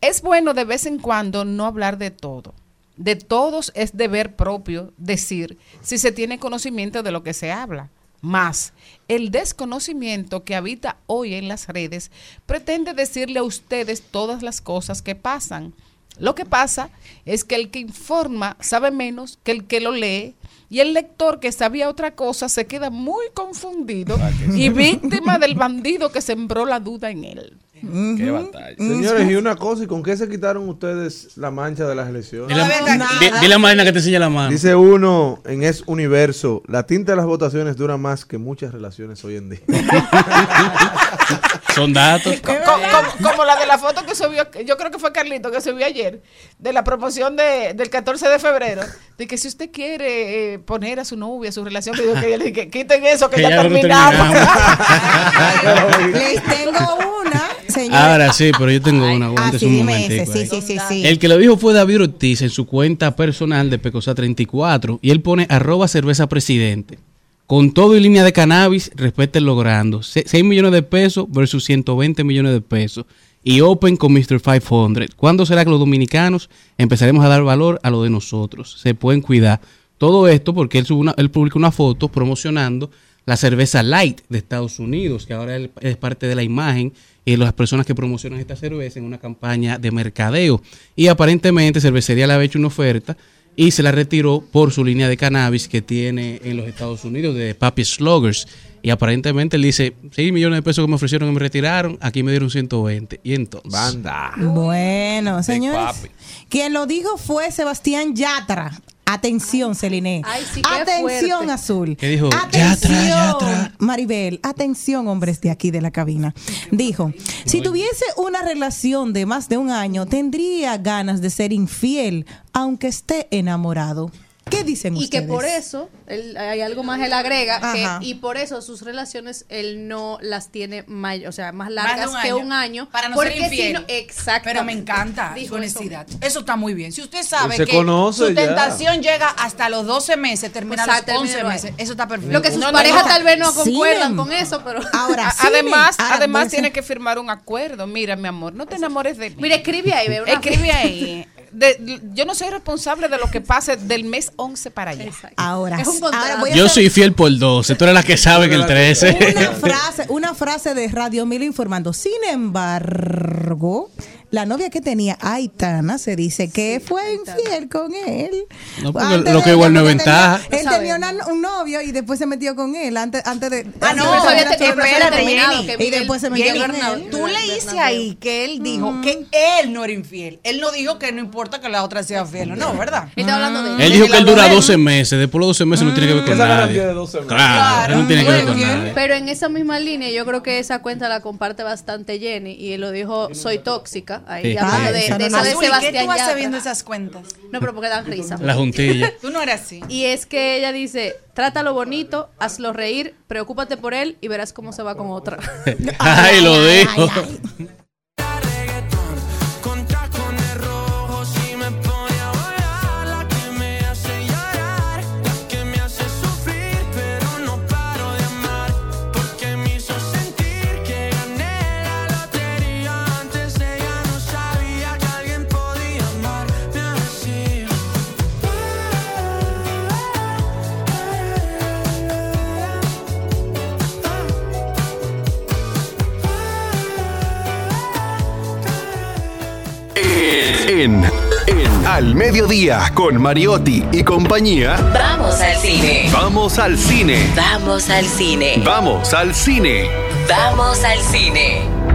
I: es bueno de vez en cuando no hablar de todo. De todos es deber propio decir si se tiene conocimiento de lo que se habla. Más, el desconocimiento que habita hoy en las redes pretende decirle a ustedes todas las cosas que pasan. Lo que pasa es que el que informa sabe menos que el que lo lee y el lector que sabía otra cosa se queda muy confundido y víctima del bandido que sembró la duda en él.
N: Qué batalla.
M: Señores, y una cosa, ¿y con qué se quitaron ustedes la mancha de las elecciones?
A: Dile, di- dile a Marina que te enseñe la mano.
M: Dice uno en Es Universo, la tinta de las votaciones dura más que muchas relaciones hoy en día.
A: Son datos.
I: Co- co- como, como la de la foto que subió, yo creo que fue Carlito que subió ayer, de la promoción de, del 14 de febrero, de que si usted quiere eh, poner a su novia, su relación, que, yo- que, le dije, quiten eso, que,
A: Que
I: ya,
A: ya lo
I: terminamos.
B: Les tengo una, señor.
A: Ahora sí, pero yo tengo una.
B: Ah,
A: Aguante
B: sí,
A: un momentico ahí.
B: sí, sí.
A: El que lo dijo fue David Ortiz en su cuenta personal de Pecosa34 y él pone arroba cerveza presidente. Con todo y línea de cannabis, respeten logrando. 6 millones de pesos versus 120 millones de pesos. Y Open con Mr. 500. ¿Cuándo será que los dominicanos empezaremos a dar valor a lo de nosotros? Se pueden cuidar. Todo esto porque él, una, él publicó una foto promocionando la cerveza light de Estados Unidos, que ahora es parte de la imagen y de las personas que promocionan esta cerveza en una campaña de mercadeo. Y aparentemente Cervecería le había hecho una oferta y se la retiró por su línea de cannabis que tiene en los Estados Unidos de Papi Sluggers. Y aparentemente él dice, 6 millones de pesos que me ofrecieron y me retiraron, aquí me dieron 120. Y entonces...
M: Banda.
B: Bueno, señores. Quien lo dijo fue Sebastián Yatra. Atención, Celine.
G: Sí,
B: Atención,
G: fuerte.
B: Azul.
A: ¿Qué dijo?
B: Atención, Maribel. Atención, hombres de aquí de la cabina. Dijo, si tuviese una relación de más de un año, tendría ganas de ser infiel, aunque esté enamorado. ¿Qué dicen
G: Y que
B: ustedes?
G: por eso, él- hay algo más, él agrega, que, y por eso sus relaciones él no las tiene may- o sea, más largas
C: un
G: que
C: año.
G: un año.
C: Para no
G: porque
C: ser infiel.
G: si no- exacto.
C: Pero me encanta su
G: eso.
C: honestidad. Eso. está muy bien. Si usted sabe que
M: conoce
C: su
M: ya.
C: tentación llega hasta los 12 meses, termina los
G: Exacto,
C: 11
G: termina
C: meses, eso está perfecto.
G: Lo que sus
I: No,
G: parejas
I: no.
G: tal vez no concuerdan con eso, pero.
B: Ahora, sí,
I: además.
B: Ahora,
I: además tiene que firmar un acuerdo. Mira, mi amor, no te enamores de mí.
G: Mira, escribe ahí, ve
I: Escribe ahí. De- yo no soy responsable de lo que pase del mes 11 para allá.
B: Ahora,
G: Es un contrato.
B: ahora voy a
A: Yo
B: hacer
A: soy fiel por 12. Tú eres la que sabe que el 13.
B: una frase, una frase de Radio Mil informando. Sin embargo, la novia que tenía Aitana se dice que fue infiel con él.
A: No, porque
B: Antes
A: lo
B: de-
A: que igual no es
B: tenía-
A: ventaja.
B: Él tenía una- un novio y después se metió con él antes, antes de.
C: Ah,
B: antes
C: no,
B: de
G: te- espérate. Jenny.
B: Y después se metió
C: Jenny,
B: con él.
C: tú leíste ahí que él dijo que él no era infiel. Él no dijo que no importa que la otra sea fiel o no, ¿verdad?
G: Hablando de
A: Él dijo que él dura 12 meses. Después de los 12 meses no tiene que ver con nadie.
M: de 12 meses.
A: Claro, no tiene que ver con nadie.
G: Pero en esa misma línea, yo creo que esa cuenta la comparte bastante Jenny y él lo dijo, soy tóxica. Ahí
A: Sí.
G: hablando
B: Ah,
G: de,
B: esa
G: de
B: no
G: eso de
C: Azul, ¿y qué
G: Sebastián
C: tú haces
G: Yatra.
C: viendo esas cuentas?
G: No, pero porque dan risa.
A: La juntilla.
C: Tú no eres así.
G: Y es que ella dice, trátalo bonito, hazlo reír, preocúpate por él y verás cómo se va con otra.
A: Ay, lo dijo.
K: Con
L: En, en Al Mediodía con Mariotti y compañía.
F: Vamos al cine.
L: Vamos al cine.
F: Vamos al cine.
L: Vamos al cine.
F: Vamos al cine.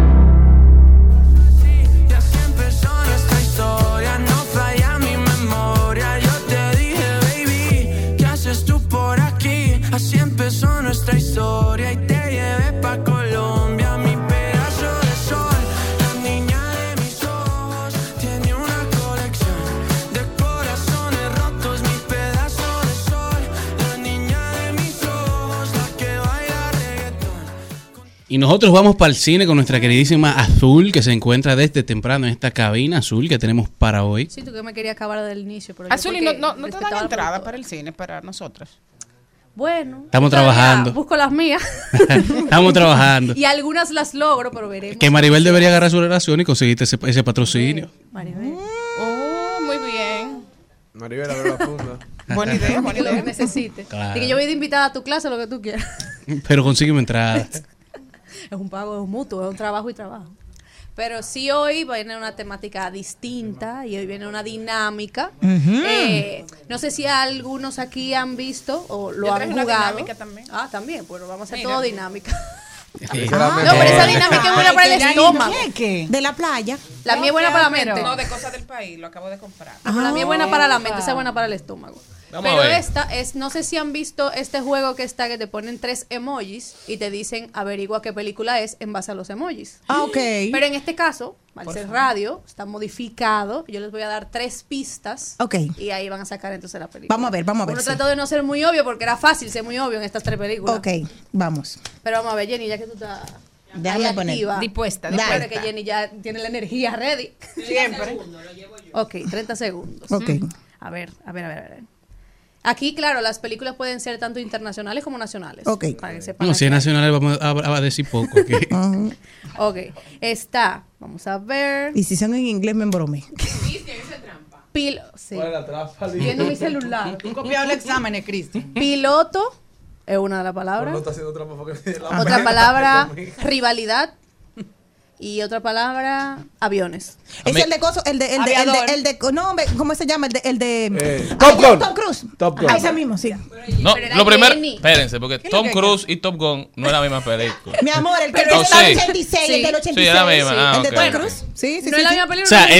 K: Y
A: nosotros vamos para el cine con nuestra queridísima Azul, que se encuentra desde temprano en esta cabina azul que tenemos para hoy.
O: Sí, tú que me quería acabar del inicio. Pero
I: Azul, ¿y no, no, no te dan entrada para el cine, para nosotros?
O: Bueno.
A: Estamos trabajando.
O: Busco las mías.
A: Estamos trabajando.
O: y algunas las logro, pero veremos.
A: Que Maribel debería agarrar su relación y conseguirte ese, ese patrocinio.
O: Maribel.
I: Oh, muy bien.
M: Maribel, abre la funda.
I: Buena idea, buena
O: lo que
I: idea.
O: necesite.
A: Claro.
O: Y que yo voy de invitada a tu clase, lo que tú quieras.
A: Pero consígueme entrada.
O: Es un pago, es un mutuo, es un trabajo y trabajo. Pero sí hoy viene una temática distinta y hoy viene una dinámica. Eh, no sé si algunos aquí han visto o lo
I: Yo
O: han
I: traje una
O: jugado.
I: dinámica también.
O: Ah, también, bueno, vamos a hacer
I: Mira.
O: todo dinámica.
A: Ah,
O: no, pero esa dinámica es buena para el estómago.
B: De la playa.
O: La mía es buena para la mente.
I: No, de cosas del país, lo acabo de comprar.
O: Ah, pero la mía es buena para la mente, esa es buena para el estómago.
I: Vamos a
O: Pero
I: ver.
O: esta es, no sé si han visto este juego que está que te ponen tres emojis y te dicen averigua qué película es en base a los emojis.
B: Ah, ok.
O: Pero en este caso, al
B: Por
O: ser
B: favor.
O: radio, está modificado. Yo les voy a dar tres pistas.
B: Ok.
O: Y ahí van a sacar entonces la película.
B: Vamos a ver, vamos a ver,
O: Uno
B: sí.
O: trató de no ser muy obvio porque era fácil ser muy obvio en estas tres películas.
B: Ok, vamos.
O: Pero vamos a ver, Jenny, ya que tú estás
B: Déjame poner.
I: Dispuesta,
O: Recuerda
I: dispuesta.
O: que Jenny ya tiene la energía ready.
I: Siempre.
O: Ok, 30 segundos.
B: Ok.
O: A ver, a ver, a ver, a ver. Aquí, claro, las películas pueden ser tanto internacionales como nacionales.
B: Ok.
O: Para que sepan
A: No, si es nacional vamos a, a decir poco. aquí.
O: Ok, está, vamos a ver.
B: Y si son en inglés, me embromé.
O: Pil sí.
M: ¿Cuál es la trampa?
O: Viendo mi celular.
C: Un copiado el examen, eh, Cristian.
O: Piloto es una de las palabras.
M: No está haciendo trampa porque la
O: Otra palabra, rivalidad. Y otra palabra, aviones.
B: Es el de coso, el de, el de, el de, el de, no, hombre, ¿cómo se llama? El de, el de
M: Eh, Top Gun.
B: Tom Cruise.
M: Top Gun.
B: Ah, ese mismo, sí.
N: No,
O: Pero
N: lo primero. Espérense, porque
B: ¿Qué es lo
N: Tom Cruise y Top Gun no es la misma película.
B: Mi amor, el que
N: Pero
B: es del
N: sí.
B: 86, el del 86.
N: Sí, es la misma. Ah,
B: el de. Tom Cruise. Sí, sí,
O: no
B: sí,
O: es la misma película.
A: O sea,
O: no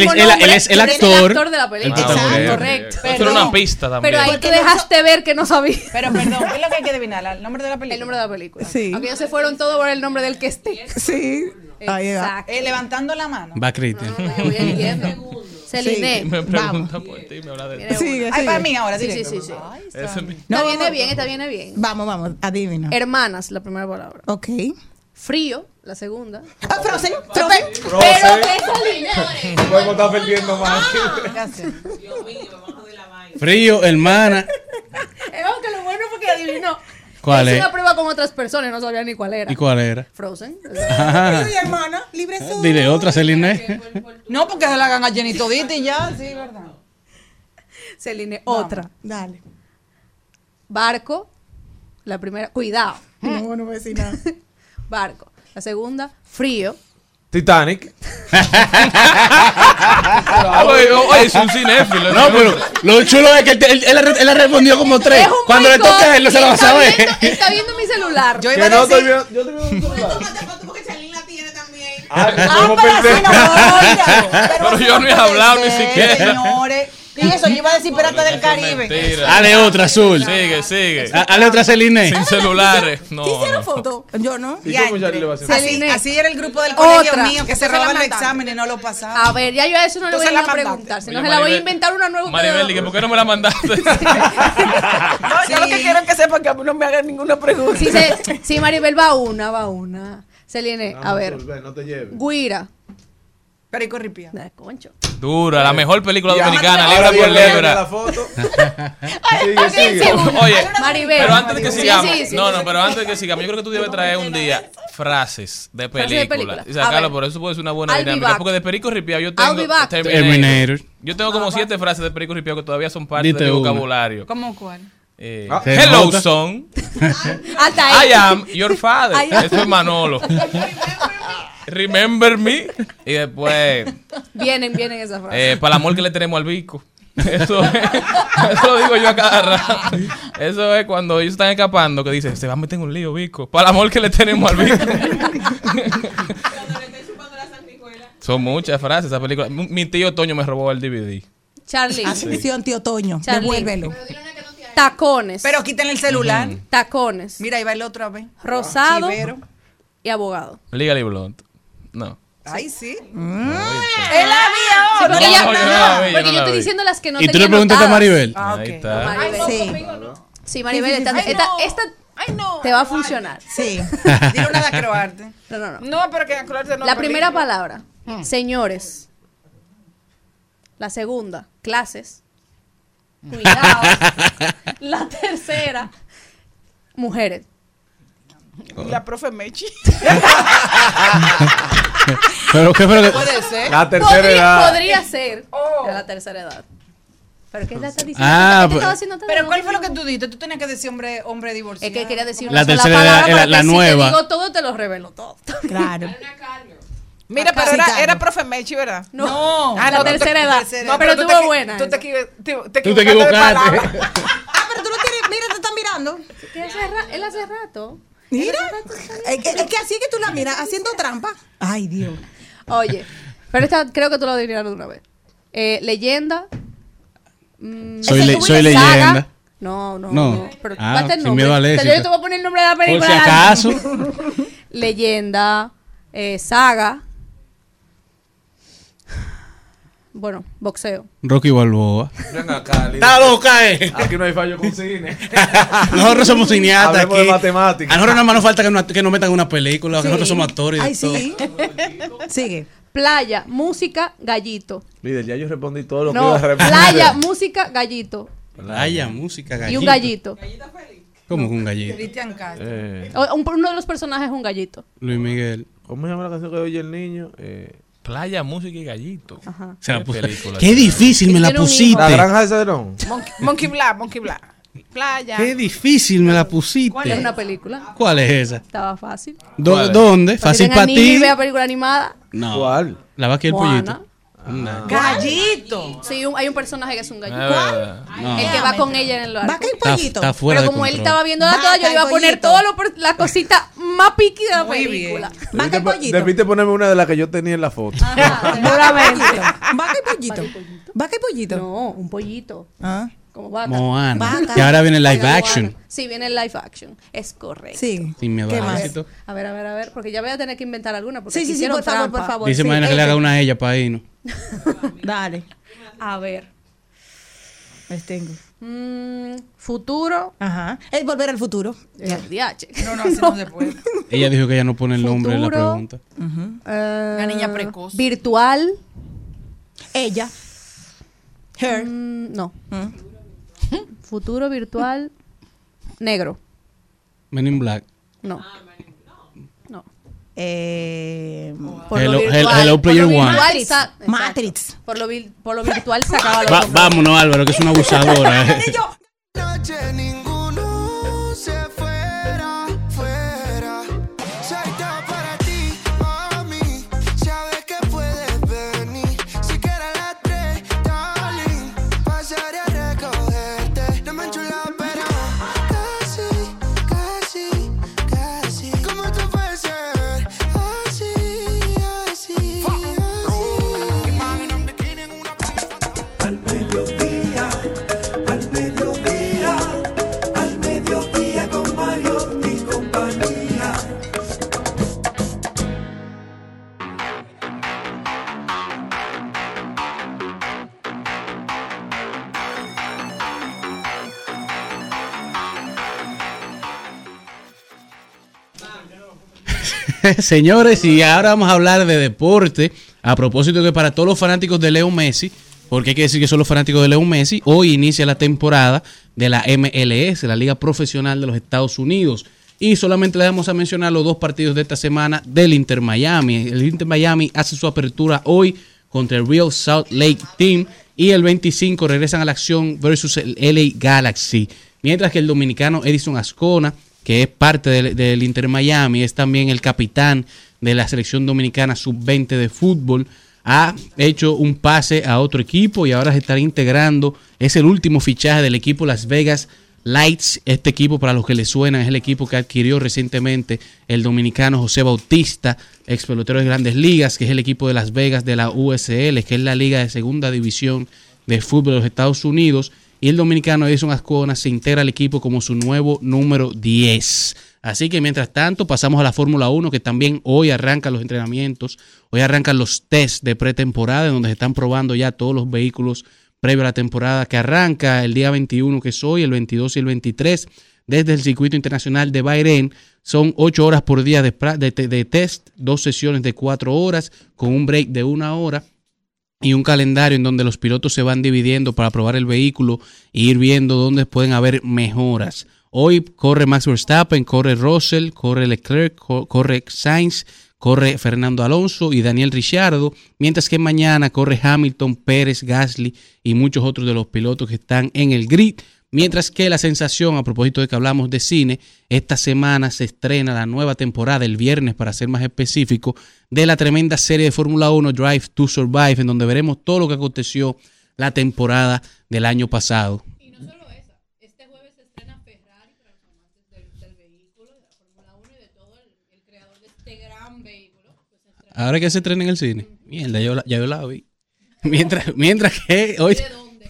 A: él, es el
O: pero
A: actor.
O: actor de la película.
A: el protagonista.
O: Correcto. Perdón.
N: una pista también.
O: Pero ahí tú dejaste ver que no sabía.
C: Pero perdón, ¿qué es lo que hay que adivinar? ¿El nombre de la película?
O: El nombre de la película.
B: Sí.
O: Aunque ellos se fueron todos por el nombre del que esté.
B: Sí. Ahí va.
O: Exacto.
C: Eh, levantando la mano.
A: Va Cristian.
O: Yo voy eligiendo. Celine.
N: Me pregunta por ti, me habla de
O: una.
C: Ay, para mí ahora,
O: Sí, sí, sí, sí.
C: Ay, está-
O: Esta
B: No,
O: viene
B: vamos.
O: bien, esta viene bien.
B: Vamos, vamos, adivina.
O: Hermanas, la primera palabra.
B: Ok.
O: Frío, la segunda.
B: Ah, Frozen. Frozen.
O: Pero que Celine.
M: Podemos estar perdiendo más.
A: Frío, hermana.
O: Eh, aunque lo bueno fue que adivinó.
A: ¿Cuál
O: Hice
A: es?
O: una prueba con otras personas, no sabía ni cuál era.
A: ¿Y cuál era?
O: Frozen.
A: Ajá.
B: Mi hermana, libre soy.
A: Dile otra, Celine.
C: No, porque se la hagan a Jenny todita y ya, sí, ¿verdad?
O: Celine, otra.
B: Dale.
O: Barco, la primera. Cuidado.
B: No, no voy a decir nada.
O: Barco. La segunda, frío.
M: Titanic.
N: Oye, oye, es un cinéfilo.
A: No, pero lo chulo es que él, él, él, él ha respondido como tres. Cuando le toca a él, no se lo va a saber.
O: Viendo, está viendo mi celular.
C: Yo iba a
M: no estoy
C: decir...
M: viendo. Yo estoy viendo un celular.
C: Ah,
M: ¿cómo
C: pero
M: pensé?
C: no, oiga.
N: Pero
C: así
N: yo
C: no
N: he hablado ni siquiera.
C: Señores. Y eso, yo iba a decir Pirata del Caribe.
N: Mentira.
A: Dale otra, azul.
N: Sigue, sigue.
A: Ah, Dale otra, Celine.
N: Sin celulares. No,
B: ¿Hicieron
N: no.
B: foto? Yo no.
M: ¿Y
C: Ya,
M: cómo ya le va a hacer?
C: Así,
O: Celine.
C: así era el grupo del colegio
O: Otra.
C: mío que se robaban los exámenes y no lo pasaban.
O: A ver, ya yo a eso no le voy a preguntar. Si no, se la voy a inventar una nueva.
N: Maribel, dije, ¿por qué no me la mandaste?
C: No, yo lo que quiero es que sepan que a mí no me hagan ninguna pregunta.
O: Sí, se- sí, Maribel va una, va una. Celine, a ver.
M: No te lleves.
O: Guira.
C: Perico Ripia.
O: Concho.
N: Dura, la mejor película
M: Ya.
N: dominicana, libra por
M: viene la
N: libra.
M: foto. Sigue, sigue.
N: Oye,
O: Maribel.
N: pero antes de que
O: Sí,
N: sigamos,
O: sí, sí.
N: no, no, pero antes de que sigamos, yo creo que tú debes traer un día frases de
O: Frases de
N: películas
O: película.
N: y sacarlo, por eso puede ser una buena
O: I'll
N: dinámica. Porque de Perico Ripiao yo tengo.
A: Terminator.
N: Yo tengo como siete frases de Perico Ripiao que todavía son parte
A: Dite
N: de mi
A: una.
N: vocabulario.
C: ¿Cómo cuál?
N: Eh,
A: Ah.
N: hello,
A: Nota.
N: son.
O: Hasta ahí.
N: I am your father. Eso es Manolo. Remember me. Y después,
O: Vienen, vienen esas frases.
N: eh, para el amor que le tenemos al bico. Eso, es- eso lo digo yo a cada rato. Eso es cuando ellos están escapando que dicen, se va a meter en un lío, bico. Para el amor que le tenemos al bico. Son muchas frases esa película. Mi tío Toño me robó el DVD.
O: Charlie.
B: Atención, tío Toño.
O: Charlie.
B: Devuélvelo.
O: Tacones.
C: Pero quítenle el celular.
O: Tacones.
C: Mira, ahí va el otro a ver.
O: Rosado
C: Chivero.
O: y abogado.
N: Legally Blonde. No.
C: Ay, sí.
O: Mm.
C: ¡El
O: Sí,
C: avión!
O: porque
N: No,
O: ya-
N: yo no la vi, yo
O: porque
N: no
O: yo estoy diciendo las que no
A: ¿Y tú le
O: tenían
A: preguntaste a. Maribel?
C: Ah,
N: Ahí está.
O: Maribel.
B: Sí.
O: Sí, Maribel, esta, esta, esta
I: Ay, no.
O: Te va a funcionar.
B: Sí.
I: Dile una de Croarte.
O: No, no, no.
I: No, pero que Croarte no.
O: la primera palabra,
I: Hmm.
O: señores. La segunda, clases. Cuidado. la tercera, mujeres.
I: La profe Mechi.
A: Pero qué fue lo que-
I: Puede ser.
M: La tercera
O: podría,
M: edad.
O: Podría ser
I: Oh.
O: de la tercera edad. Pero ¿qué le está diciendo?
A: Ah,
O: ¿Qué te
A: pues-
O: haciendo
C: Pero? ¿cuál fue lo que tú dijiste? Tú tenías que decir hombre, hombre divorciado.
O: Es que quería decir
A: La
O: una sola
A: tercera edad
O: palabra
A: la
O: que si
A: nueva.
O: te digo todo, te lo revelo todo.
B: Claro.
I: Mira, pero era, era profe Mechi, ¿verdad?
O: No,
I: Ah,
O: la
I: no, tú te-
O: tercera edad.
I: No,
O: pero estuvo
I: equi-
O: buena.
I: Tú te, te- te equivocaste de
A: equivocaste.
I: palabra.
B: Ah, pero tú no tienes. Mira, te están mirando.
O: Que hace ra- él hace rato.
B: Mira. Es que, es que así es que tú la miras, haciendo trampa. Ay, Dios.
O: Oye, pero esta creo que tú lo adivinas de una vez. Eh, leyenda. mm,
A: Soy le- leyenda.
O: Saga. No, no,
A: No.
O: no. Pero
A: Ah, sin
O: nombre.
A: miedo
O: Pero
A: éxito.
O: yo te voy a poner el nombre de la película.
A: si acaso.
O: leyenda. eh, saga. Bueno, boxeo.
A: Rocky Balboa.
M: Ven acá.
A: ¡Está loca, eh!
M: Aquí no hay fallo con cine.
A: Nosotros somos cineastas aquí.
M: de matemáticas.
A: A nosotros nada más nos falta que nos, que nos metan en una película, que
B: Sí.
A: nosotros somos actores y
B: Ay, sí. Sigue.
O: Playa, música, gallito.
M: Líder, ya yo respondí todo lo que
O: No,
M: iba a responder.
O: playa, música, gallito.
A: Playa, música, gallito.
O: Y un gallito.
A: ¿Cómo que un gallito?
C: Cristian Castro.
M: Eh,
O: O- un- uno de los personajes es un gallito.
A: Luis Miguel.
M: ¿Cómo se llama la canción que oye el niño? Eh,
N: Playa, música y gallito.
O: Ajá.
A: Se la
N: Qué
A: puse-
N: película.
A: Qué difícil me la pusiste.
M: la granja de Cedrón.
I: Monkey, Monkey Black, Monkey Black. Playa.
A: Qué difícil me la pusiste.
O: ¿Cuál es una película?
A: ¿Cuál es esa?
O: Estaba fácil.
A: ¿Dónde? Fácil para ti.
O: vea película animada.
A: No.
M: ¿Cuál?
A: La vaca y el
O: Moana.
A: pollito.
C: Gallito.
O: Sí, un- hay un personaje que es un gallito.
A: No.
O: El que va con ella en el barco.
B: Vaca y
A: Está,
B: pollito.
A: está fuera
O: Pero
A: de
O: como él estaba viendo la toda, yo
B: Vaca
O: iba a
B: y
O: poner
B: pollito.
O: todas las cositas más piqui de la
C: Muy
O: película.
B: Vaca y pollito.
M: Debiste ponerme una de las que yo tenía en la foto.
O: Ajá, seguramente.
B: Vaca y pollito. Vaca y pollito.
O: No, un pollito.
B: Ah,
O: Como vaca.
A: Moana.
B: Vaca.
A: Y ahora viene live
O: Moana.
A: action.
O: Sí, viene el live action. Es correcto.
B: sí.
A: Sin miedo
B: ¿Qué más?
O: A ver, a ver, a ver, porque ya voy a tener que inventar alguna. Porque
B: Sí, sí, sí, por favor, por favor.
A: Dice
B: sí,
A: Mañana que le haga una a ella para irnos.
B: Dale.
O: A ver.
B: Les tengo.
O: Mm, futuro.
B: Ajá. Es volver al futuro.
O: El DH.
C: No, no, así no se puede.
A: Ella dijo que ella no pone el nombre en la pregunta.
O: Eh,
C: Una niña precoz.
O: Virtual.
B: Ella. Her.
O: Mm, no. Futuro virtual. Negro.
A: Men in Black.
O: No. No.
B: Eh,
O: Por
A: Hello-
O: lo virtual, por
A: player
O: lo
A: one.
O: virtual
B: Matrix.
O: exacto. Por lo, vi- por lo virtual sacaba los
A: Va-
O: nombres.
A: vámonos, Álvaro, que es una abusadora. eh.
K: noche ninguno se
A: Señores, y ahora vamos a hablar de deporte. A propósito que para todos los fanáticos de Leo Messi, porque hay que decir que son los fanáticos de Leo Messi, hoy inicia la temporada de la MLS, la Liga Profesional de los Estados Unidos. Y solamente le vamos a mencionar los dos partidos de esta semana del Inter Miami. El Inter Miami hace su apertura hoy contra el Real Salt Lake Team y el 25 regresan a la acción versus el LA Galaxy. Mientras que el dominicano Edison Ascona, que es parte del, Inter Miami, es también el capitán de la selección dominicana sub-20 de fútbol, ha hecho un pase a otro equipo y ahora se estará integrando. Es el último fichaje del equipo Las Vegas Lights. Este equipo, para los que le suenan, es el equipo que adquirió recientemente el dominicano José Bautista, ex pelotero de grandes ligas, que es el equipo de Las Vegas de la USL, que es la liga de segunda división de fútbol de los Estados Unidos. Y el dominicano Edison Ascona se integra al equipo como su nuevo número 10. Así que mientras tanto pasamos a la Fórmula 1 que también hoy arrancan los entrenamientos, hoy arrancan los test de pretemporada donde se están probando ya todos los vehículos previo a la temporada que arranca el día 21 que es hoy, el 22 y el 23 desde el circuito internacional de Bahrein. Son ocho horas por día de test, dos sesiones de cuatro horas con un break de una hora y un calendario en donde los pilotos se van dividiendo para probar el vehículo e ir viendo dónde pueden haber mejoras. Hoy corre Max Verstappen, corre Russell, corre Leclerc, co- corre Sainz, corre Fernando Alonso y Daniel Ricciardo, mientras que mañana corre Hamilton, Pérez, Gasly y muchos otros de los pilotos que están en el grid. Mientras que la sensación, a propósito de que hablamos de cine, esta semana se estrena la nueva temporada, el viernes para ser más específico, de la tremenda serie de Fórmula 1 Drive to Survive, en donde veremos todo lo que aconteció la temporada del año pasado. Ahora que se estrena en el cine. Mierda, yo la- ya yo la vi. Mientras, mientras que hoy,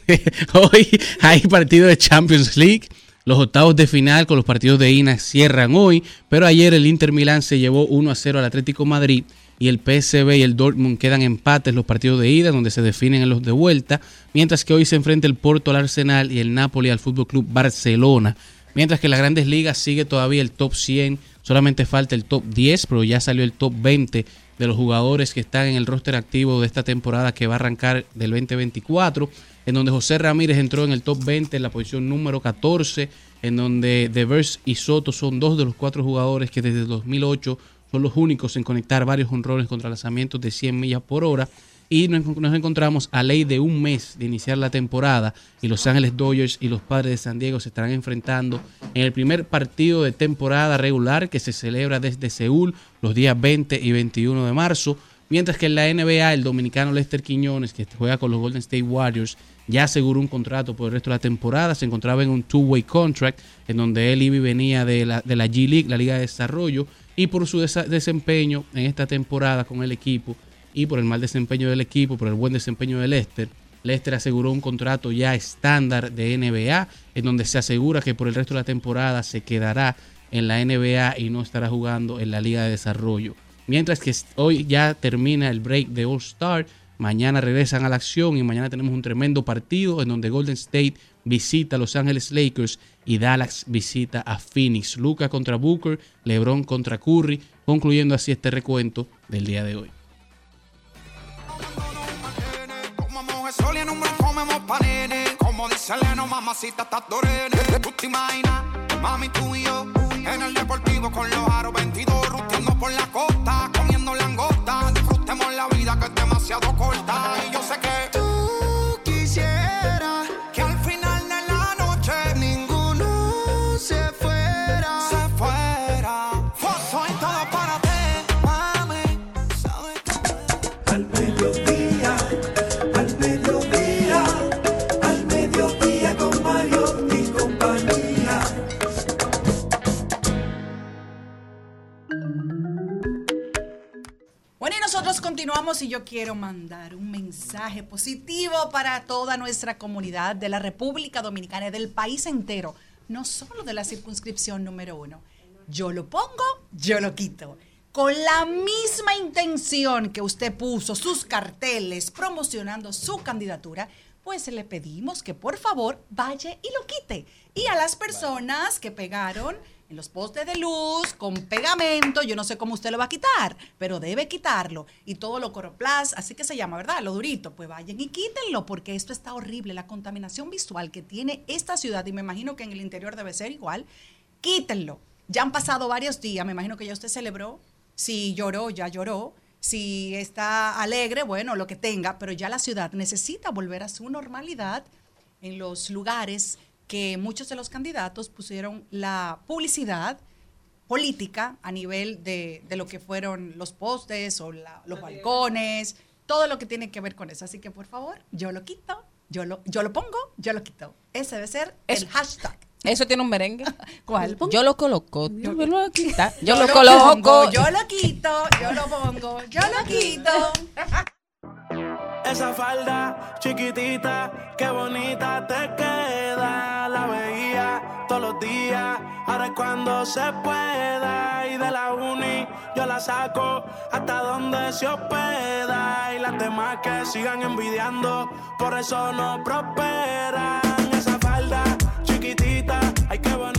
A: hoy hay partido de Champions League. Los octavos de final con los partidos de INA cierran hoy. Pero ayer el Inter Milán se llevó 1 a 0 al Atlético Madrid. Y el PSV y el Dortmund quedan empates los partidos de ida, donde se definen en los de vuelta. Mientras que hoy se enfrenta el Porto al Arsenal y el Napoli al Fútbol Club Barcelona. Mientras que las grandes ligas sigue todavía el top 100. Solamente falta el top 10, pero ya salió el top 20 de los jugadores que están en el roster activo de esta temporada que va a arrancar del 2024, en donde José Ramírez entró en el top 20 en la posición número 14, en donde Devers y Soto son dos de los cuatro jugadores que desde 2008 son los únicos en conectar varios honrones contra lanzamientos de 100 millas por hora. Y nos, encontramos a ley de un mes de iniciar la temporada y Los Ángeles Dodgers y los Padres de San Diego se estarán enfrentando en el primer partido de temporada regular que se celebra desde Seúl los días 20 y 21 de marzo. Mientras que en la NBA el dominicano Lester Quiñones, que juega con los Golden State Warriors, ya aseguró un contrato por el resto de la temporada. Se encontraba en un two-way contract en donde él y venía de la, de la G League, la Liga de Desarrollo, y por su desempeño en esta temporada con el equipo y por el mal desempeño del equipo, por el buen desempeño de Lester, Lester aseguró un contrato ya estándar de NBA, en donde se asegura que por el resto de la temporada se quedará en la NBA y no estará jugando en la Liga de Desarrollo. Mientras que hoy ya termina el break de All Star, mañana regresan a la acción y mañana tenemos un tremendo partido en donde Golden State visita a Los Ángeles Lakers y Dallas visita a Phoenix. Luca contra Booker, LeBron contra Curry, concluyendo así este recuento del día de hoy.
K: Panini. Como dice Leno, mamacita, estás dorene. Tú te imaginas, mami, tú y yo. En el deportivo con los aros 22. Ruteando por la costa, comiendo langosta. Disfrutemos la vida que es demasiado corta. Y yo sé que
C: Continuamos y yo quiero mandar un mensaje positivo para toda nuestra comunidad de la República Dominicana del país entero, no solo de la circunscripción número uno. Yo lo pongo, yo lo quito. Con la misma intención que usted puso sus carteles promocionando su candidatura, pues le pedimos que por favor vaya y lo quite. Y a las personas que pegaron en los postes de luz con pegamento, yo no sé cómo usted lo va a quitar, pero debe quitarlo. Y todo lo coroplas, así que se llama, ¿verdad? Lo durito, pues vayan y quítenlo, porque esto está horrible. La contaminación visual que tiene esta ciudad, y me imagino que en el interior debe ser igual, quítenlo. Ya han pasado varios días, me imagino que ya usted celebró. Si lloró, ya lloró. Si está alegre, bueno, lo que tenga, pero ya la ciudad necesita volver a su normalidad en los lugares que muchos de los candidatos pusieron la publicidad política a nivel de, de lo que fueron los postes o la- los balcones, todo lo que tiene que ver con eso. Así que por favor, yo lo quito, yo lo, yo lo pongo, yo lo quito. Ese debe ser el hashtag.
I: Eso tiene un merengue.
C: ¿Cuál?
I: Yo lo coloco. Yo lo voy a quitar. Yo,
C: Yo
I: lo
C: lo
I: coloco.
C: pongo, yo lo quito, yo lo pongo, yo lo quito.
D: Esa falda chiquitita, qué bonita te queda. La veía todos los días, ahora es cuando se pueda. Y de la uni yo la saco hasta donde se hospeda. Y las demás que sigan envidiando, por eso no prosperan. Esa falda chiquitita, ay qué bonita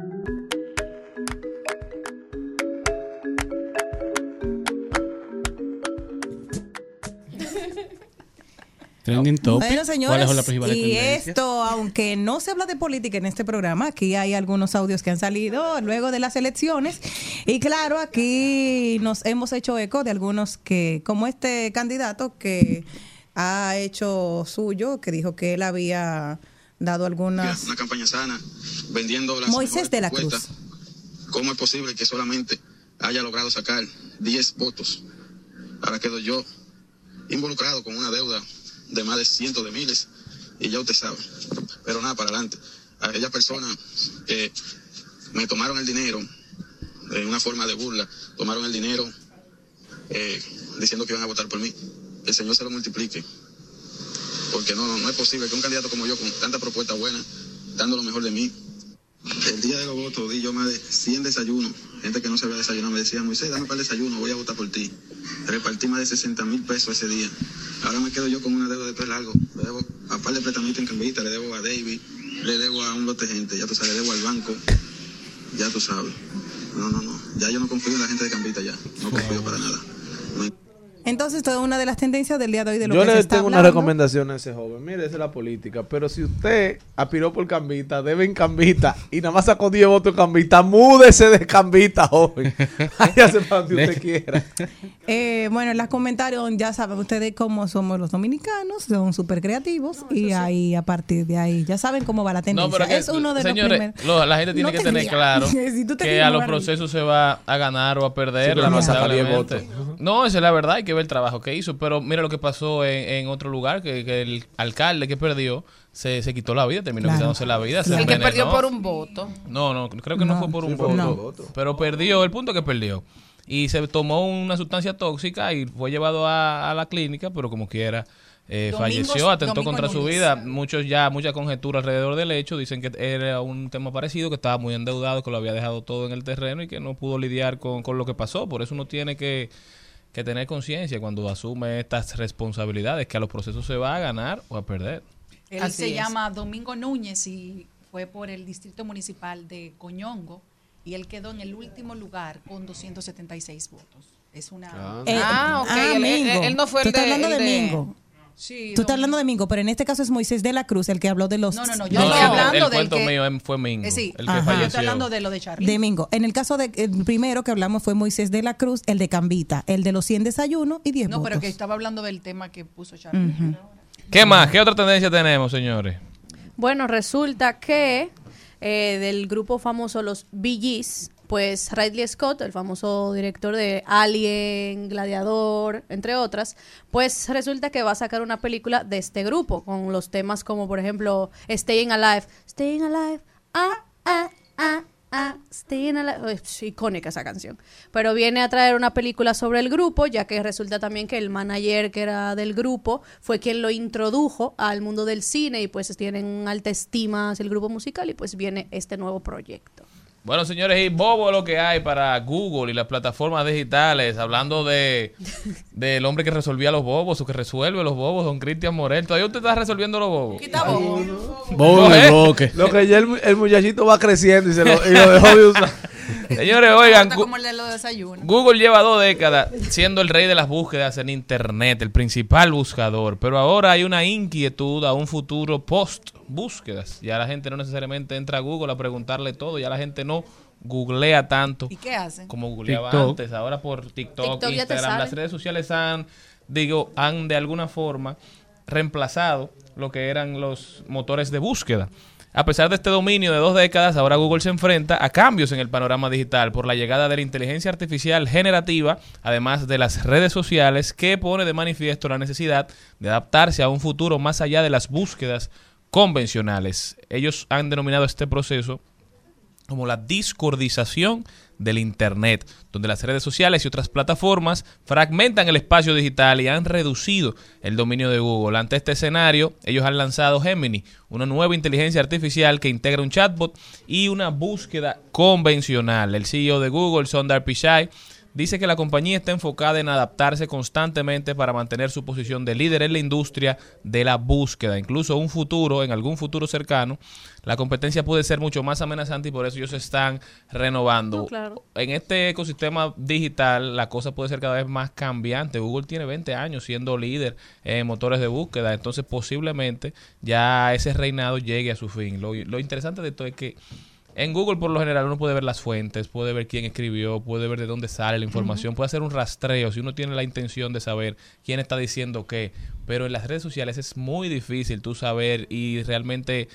A: Trending Topic.
B: Bueno, señores,
A: ¿Cuáles son las principales
B: y esto, aunque no se habla de política en este programa, aquí hay algunos audios que han salido luego de las elecciones. Y claro, aquí nos hemos hecho eco de algunos que, como este candidato que ha hecho suyo, que dijo que él había dado algunas...
P: Una campaña sana, vendiendo las
B: Moisés de la
P: propuestas. ¿Cómo es posible que solamente haya logrado sacar 10 votos? Ahora quedo yo involucrado con una deuda de más de cientos de miles y ya usted sabe. Pero nada, para adelante. A aquella persona que me tomaron el dinero en una forma de burla, tomaron el dinero eh, diciendo que iban a votar por mí. El Señor se lo multiplique. Porque no, no, no es posible que un candidato como yo, con tanta propuesta buena, dando lo mejor de mí, el día de los votos di yo más de 100 desayunos. Gente que no se había desayunado me decía, Moisés, dame para el desayuno, voy a votar por ti. Repartí más de 60 mil pesos ese día. Ahora me quedo yo con una deuda de largo. Le debo a par de en Cambita, le debo a David, le debo a un lote de gente, ya tú sabes, le debo al banco. Ya tú sabes. No, no, no. Ya yo no confío en la gente de Cambita ya. No confío para nada.
B: Entonces, toda una de las tendencias del día de hoy de lo
M: Yo
B: que se
M: le
B: está
M: tengo una
B: hablando.
M: recomendación a ese joven. Mire, esa es la política. Pero si usted aspiró por Cambita, debe en Cambita y nada más sacó 10 votos en Cambita, múdese de Cambita, joven. Váyase para donde usted quiera.
B: Eh, bueno, en los comentarios ya saben ustedes cómo somos los dominicanos, son súper creativos y ahí a partir de ahí ya saben cómo va la tendencia.
N: No, pero que,
B: es uno de
N: señores,
B: los primeros.
N: lo- la gente tiene
B: No
N: que
B: te
N: tener claro
B: Si tú te
N: que a
B: no
N: los procesos se va a ganar o a perder.
M: Sí, pero no saca 10
N: lamentablemente. No, esa es la verdad, hay que ver el trabajo que hizo. Pero mira lo que pasó en, en otro lugar, que, que el alcalde que perdió se, se quitó la vida, terminó
I: Claro.
N: quitándose la vida. se
I: El que perdió por un voto.
N: No, no, creo que no,
I: No.
N: fue por un
I: Sí,
N: voto. Pero perdió, el punto es que perdió. Y se tomó una sustancia tóxica y fue llevado a, a la clínica, pero como quiera. eh,
C: Domingos-
N: falleció, atentó
C: Domingo
N: contra su vida. Muchos ya, mucha conjetura alrededor del hecho. Dicen que era un tema parecido, que estaba muy endeudado, que lo había dejado todo en el terreno y que no pudo lidiar con, con lo que pasó. Por eso uno tiene que, que tener conciencia cuando asume estas responsabilidades, que a los procesos se va a ganar o a perder.
C: Él
I: Así
C: se
I: es.
C: llama Domingo Núñez y fue por el distrito municipal de Coñongo y él quedó en el último lugar con 276 votos. Es una...
B: Eh,
I: Ah, ok, él- él-
B: Mingo.
I: él no fue el de-
B: hablando
I: el
B: de- Mingo.
C: Sí,
B: Tú estás hablando de Mingo, pero en este caso es Moisés de la Cruz el que habló de los.
C: No, no, no,
B: de-
C: yo estoy
N: el-
C: hablando
N: el
C: del
N: cuento
C: que-
N: mío em- fue Mingo,
C: Eh, sí,
N: el que
B: Ajá.
N: falleció.
C: Estoy hablando de lo de Charlie.
B: de Mingo. En el caso de el primero que hablamos fue Moisés de la Cruz, el de Cambita, el de los 100 desayunos y 10
C: no,
B: votos.
C: pero que estaba hablando del tema que puso Charlie.
N: ¿Qué más? ¿Qué otra tendencia tenemos, señores?
G: Bueno, resulta que eh, del grupo famoso Los Gees, pues Ridley Scott, el famoso director de Alien, Gladiador, entre otras, pues resulta que va a sacar una película de este grupo, con los temas como, por ejemplo, Staying Alive, Staying Alive, ah, ah, ah, ah, Staying Alive, es icónica esa canción. Pero viene a traer una película sobre el grupo, ya que resulta también que el manager que era del grupo fue quien lo introdujo al mundo del cine y pues tienen alta estima hacia el grupo musical y pues viene este nuevo proyecto.
N: Bueno, señores, y bobo lo que hay para Google y las plataformas digitales, hablando de del hombre que resolvía los bobos o que resuelve los bobos, don Cristian Morel. ¿Todavía usted está resolviendo los bobos?
A: Bobo en el
N: ¿Eh?
A: bloque.
M: Lo que ya el, el muchachito va creciendo y, se lo, y lo dejó de usar.
N: Señores, oigan,
C: como el de los desayunos.
N: Google lleva dos décadas siendo el rey de las búsquedas en Internet, el principal buscador, pero ahora hay una inquietud a un futuro post búsquedas. Ya la gente no necesariamente entra a Google a preguntarle todo, ya la gente no googlea tanto
C: ¿Y qué hacen?
N: como googleaba
A: TikTok.
N: antes. Ahora por TikTok,
G: TikTok
N: Instagram, las redes sociales han, digo, han de alguna forma reemplazado lo que eran los motores de búsqueda. A pesar de este dominio de dos décadas, ahora Google se enfrenta a cambios en el panorama digital por la llegada de la inteligencia artificial generativa, además de las redes sociales, que pone de manifiesto la necesidad de adaptarse a un futuro más allá de las búsquedas convencionales. Ellos han denominado este proceso como la discordización del Internet, donde las redes sociales y otras plataformas fragmentan el espacio digital y han reducido el dominio de Google. Ante este escenario, ellos han lanzado Gemini, una nueva inteligencia artificial que integra un chatbot y una búsqueda convencional. El CEO de Google, Sundar Pichai, dice que la compañía está enfocada en adaptarse constantemente para mantener su posición de líder en la industria de la búsqueda. Incluso un futuro, en algún futuro cercano, la competencia puede ser mucho más amenazante y por eso ellos se están renovando.
G: No, claro.
N: En este ecosistema digital la cosa puede ser cada vez más cambiante. Google tiene 20 años siendo líder en motores de búsqueda, entonces posiblemente ya ese reinado llegue a su fin. Lo, lo interesante de esto es que en Google por lo general uno puede ver las fuentes, puede ver quién escribió, puede ver de dónde sale la información, puede hacer un rastreo si uno tiene la intención de saber quién está diciendo qué, pero en las redes sociales es muy difícil tú saber y realmente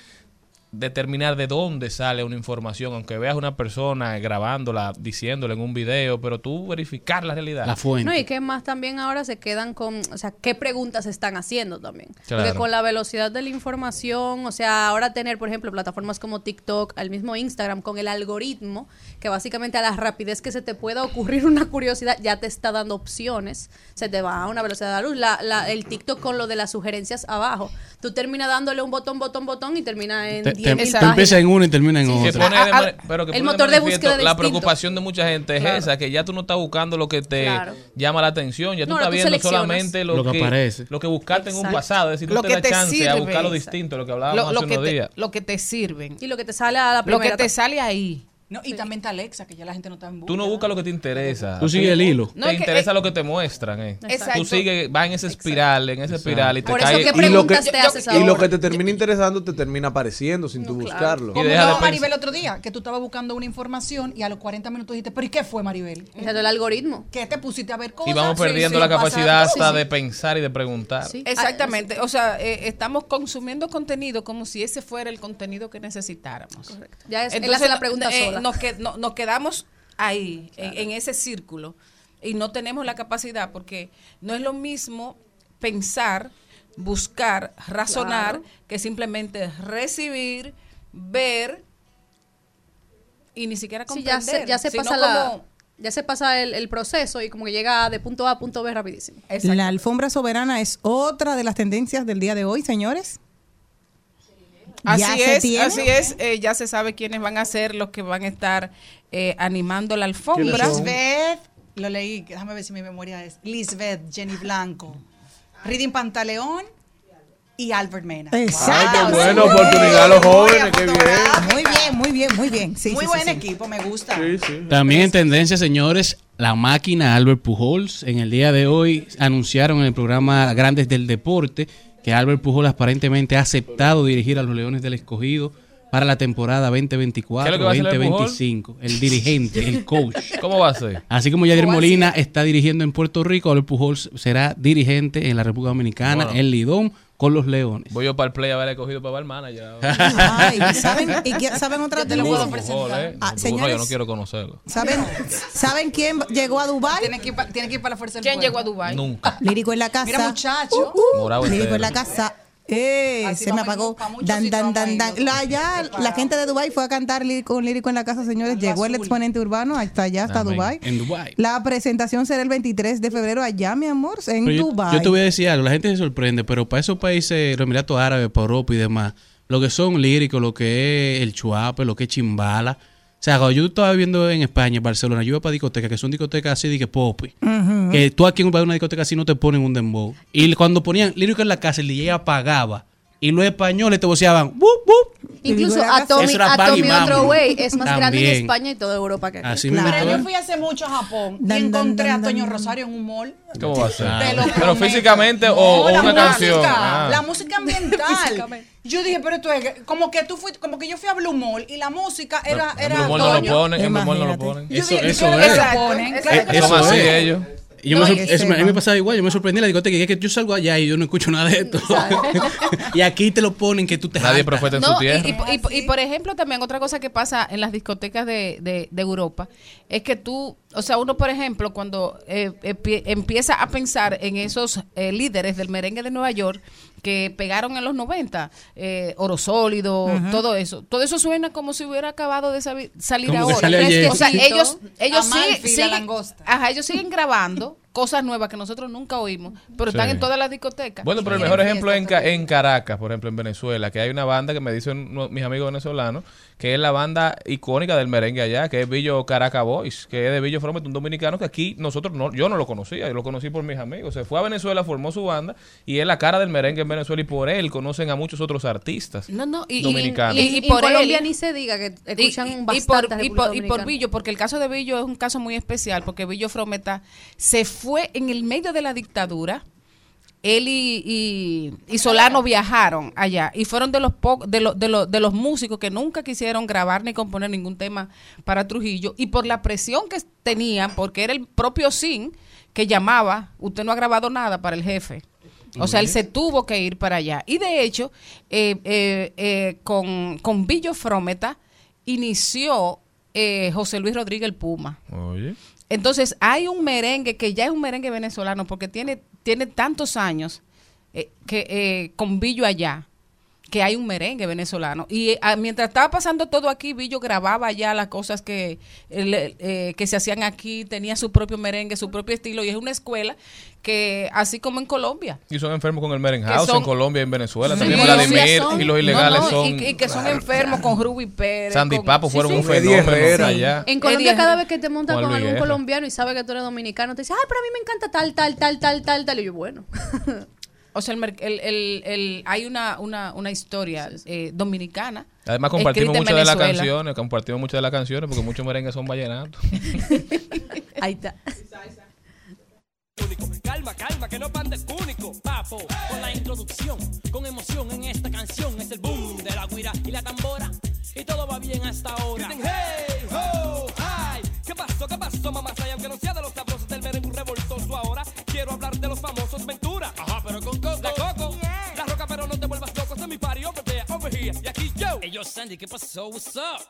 N: determinar de dónde sale una información, aunque veas una persona grabándola, diciéndole en un video, pero tú verificar la realidad.
A: La fuente.
G: No, y que más también ahora se quedan con, o sea, qué preguntas se están haciendo también.
N: Claro.
G: Porque con la velocidad de la información, o sea, ahora tener, por ejemplo, plataformas como TikTok, al mismo Instagram, con el algoritmo, que básicamente a la rapidez que se te pueda ocurrir una curiosidad, ya te está dando opciones, se te va a una velocidad de la luz. La, la- el TikTok con lo de las sugerencias abajo, tú terminas dándole un botón, botón, botón y termina en
A: Te,
G: 10
A: te-
G: mil
A: te empieza en uno y termina en
N: de mane- pero que
G: el
N: pone
G: motor de búsqueda
N: La
G: distinto.
N: preocupación de mucha gente es
G: Claro.
N: esa, que ya tú no estás buscando lo que te
G: Claro.
N: llama la atención, ya tú
G: No,
N: estás
G: tú
N: viendo solamente lo,
A: Lo que
N: que,
A: aparece.
N: lo que buscaste en un pasado, es decir,
I: Lo
N: no te
I: que
N: da
I: te
N: chance a buscar lo distinto, lo que hablábamos
I: Lo, lo
N: hace
I: que
N: unos
I: te,
N: días.
I: lo que te sirven.
G: Y lo que te sale a la
I: Lo que
G: primera.
I: te sale ahí.
C: No, y también está Alexa, que ya la gente no está en
N: Tú no buscas lo que te interesa.
A: Tú sigues el hilo.
N: Te
I: No, es que-
N: interesa
I: eh,
N: lo que te muestran. Eh.
I: Exacto.
N: Tú sigues, vas en esa espiral, en esa espiral y te
G: Por eso,
N: caes.
G: ¿qué
M: Y lo, que,
G: preguntas te haces
M: y lo que te termina interesando te termina apareciendo sin tú buscarlo.
N: Y
C: Como no, Maribel otro día, que tú estabas buscando una información y a los 40 minutos dijiste, ¿pero y qué fue, Maribel?
G: Exacto, el algoritmo.
C: ¿Qué te pusiste a ver cosas?
N: Y vamos perdiendo
C: sí,
N: la capacidad hasta
C: sí.
N: de pensar y de preguntar.
G: Sí.
I: Exactamente. O sea, eh, estamos consumiendo contenido como si ese fuera el contenido que necesitáramos.
G: Correcto. Ya es, él hace la pregunta
I: eh,
G: sola.
I: Nos, que- no- nos quedamos ahí, en, en ese círculo, y no tenemos la capacidad, porque no es lo mismo pensar, buscar, razonar,
G: Claro.
I: que simplemente recibir, ver y ni siquiera
G: Sí, ya
I: comprender.
G: se, ya se pasa la,
I: como-
G: ya se pasa el, el proceso y como que llega de punto A a punto B rapidísimo.
B: La alfombra soberana es otra de las tendencias del día de hoy, señores.
I: Así
B: ¿Ya se
I: es,
B: tiene?
I: así es. eh, ya se sabe quiénes van a ser los que van a estar eh, animando la alfombra.
C: Lisbeth, lo leí, déjame ver si mi memoria es. Lisbeth, Jenny Blanco, Reading Pantaleón y Albert Mena.
B: Exacto.
M: Ay, qué
C: sí.
M: oportunidad a los jóvenes, qué bien.
B: Muy bien, muy bien, muy bien. Sí,
C: Muy
B: sí,
C: buen
B: sí, sí.
C: equipo, me gusta.
M: Sí, sí.
A: También en tendencia, señores, la máquina Albert Pujols. En el día de hoy anunciaron en el programa Grandes del Deporte que Albert Pujols aparentemente ha aceptado dirigir a los Leones del Escogido para la temporada
N: ¿Qué es lo que va a hacer el
A: 2024-2025. El dirigente, el coach.
N: ¿Cómo va a ser?
A: Así como Yadir Molina está dirigiendo en Puerto Rico, Albert Pujols será dirigente en la República Dominicana,
N: Bueno.
A: en Lidón, con los Leones.
N: Voy yo para el play a haber escogido para el manager.
B: Ay, ¿saben, y qué- ¿saben otra
C: Yo te lo puedo presentar.
B: Ah, señores.
N: yo no quiero conocerlo.
B: ¿Saben, ¿Saben quién llegó a Dubai?
C: Tiene que, ir pa- tiene que ir para la fuerza del
I: ¿Quién
C: pueblo.
I: llegó a Dubai?
N: Nunca.
B: Lírico en la casa.
C: Mira, muchacho.
N: Morado
B: Lírico en la casa. Eh,
C: Así
B: se me apagó. Dan, dan, dan, dan. La, ya, la gente de Dubai fue a cantar lírico, con lírico en la casa, señores. Llegó el exponente urbano hasta allá, hasta
N: Amén.
B: Dubai.
A: En Dubai.
B: La presentación será el 23 de febrero allá, mi amor, en
A: Pero yo,
B: Dubai.
A: yo te voy a decir algo, la gente se sorprende, pero para esos países, los Emiratos Árabes, para Europa y demás, lo que son líricos, lo que es el chuape, lo que es chimbala. O sea, cuando yo estaba viviendo en España, en Barcelona, yo iba para discotecas, que son discotecas así de que popi. Que tú aquí en una discoteca así no te ponen un dembow. Y cuando ponían lírico en la casa, el DJ apagaba. Y los españoles te voceaban, "Wup, wup".
G: Incluso
B: Lírico en la casa.
G: Atomic,
A: Eso era
G: Atomic
A: Bang y
G: Other
A: Mambo.
G: Way es más grande en
A: También.
G: España y toda Europa que aquí.
A: Así
B: Claro.
C: yo fui hace mucho a Japón y encontré
B: dan,
C: a Toño
B: dan.
C: Rosario en un mall.
N: ¿Cómo va a ser? Pero físicamente o,
C: No,
N: o
C: la
N: una
C: música,
N: canción. Ah.
C: La música ambiental. yo dije, pero esto es como que tú fuiste, como que yo fui a Blue Mall y la música era, era
N: Blue Mall no lo ponen, en Blue Mall no lo ponen.
C: Yo
A: Eso-
C: dije,
A: eso es.
C: lo ponen,
I: Exacto,
C: claro
A: eso es.
N: ellos.
A: Y yo me
B: No,
A: eso a mí me pasaba igual, yo me sorprendí en la discoteca, y es que yo salgo allá y yo no escucho nada de esto. y aquí te lo ponen que tú te
N: Nadie profeta en su
I: No,
N: tierra.
I: y- y- y, por ejemplo, también otra cosa que pasa en las discotecas de, de- de Europa es que tú, o sea, uno, por ejemplo, cuando eh, empie- empieza a pensar en esos eh, líderes del merengue de Nueva York que pegaron en los 90, eh, Oro Sólido, todo eso, todo eso suena como si hubiera acabado de salir
A: Como
I: ahora. O sea, ellos, ellos
C: Amalfi,
I: siguen,
C: la
I: siguen-
C: langosta.
I: ajá, ellos siguen grabando cosas nuevas que nosotros nunca oímos, pero están en todas las discotecas.
N: Bueno, pero el mejor ejemplo es en, Ca- en Caracas, por ejemplo, en Venezuela, que hay una banda que me dicen mis amigos venezolanos que es la banda icónica del merengue allá, que es Billo Caracas Boys, que es de Billo Fromet, un dominicano que aquí nosotros no, yo no lo conocía, yo lo conocí por mis amigos. Se fue a Venezuela, formó su banda y es la cara del merengue en Venezuela y por él conocen a muchos otros artistas
I: No, no, y,
N: dominicanos.
I: y- y
G: Y
I: por
G: Colombia
I: él-
G: ni se diga que
I: y-
G: escuchan bastante
I: y, por, y por. Billo, porque el caso de Billo es un caso muy especial, porque Billo Frometa se fue en el medio de la dictadura. Él y, y- y Solano viajaron allá y fueron de los, po- de, los, de, los, de los músicos que nunca quisieron grabar ni componer ningún tema para Trujillo y por la presión que tenían, porque era el propio Sin que llamaba, usted no ha grabado nada para el jefe. O sea, él se tuvo que ir para allá. Y de hecho, eh, eh, eh, con, con Billo Frometa inició eh, José Luis Rodríguez el Puma.
N: Oye.
I: Entonces, hay un merengue que ya es un merengue venezolano porque tiene, tiene tantos años eh, que eh, con Billo allá que hay un merengue venezolano. Y eh, ah, mientras estaba pasando todo aquí, Billo grababa ya las cosas que, eh, eh, que se hacían aquí, tenía su propio merengue, su propio estilo, y es una escuela que, así como en Colombia,
N: Y son enfermos con el merengue house
I: son-
N: en Colombia y en Venezuela.
I: Sí,
N: También Vladimir
I: son-
N: y los ilegales
I: no, no,
N: son...
I: y, y que son enfermos con Ruby Pérez.
N: Sandy
I: con-
N: Papo
I: sí,
N: fueron
I: sí.
N: un fenómeno
M: Herrera.
N: allá.
G: En Colombia, cada vez que te montas con algún colombiano y sabe que tú eres dominicano, te dice, ay, pero a mí me encanta tal, tal, tal, tal, tal, tal. Y yo, bueno.
I: O sea, el, el- el- el- hay una, una, una historia eh, dominicana.
N: Además compartimos muchas de las canciones, compartimos muchas de las canciones porque muchos merengues son vallenatos.
G: Ahí está.
Q: Calma, calma, que no pandes único, papo. Con la introducción, con emoción en esta canción. Es el boom de la guira y la tambora. Y todo va bien hasta ahora. Griten, hey, here. Y aquí yo. Hey, yo, Sandy, ¿qué pasó? What's up?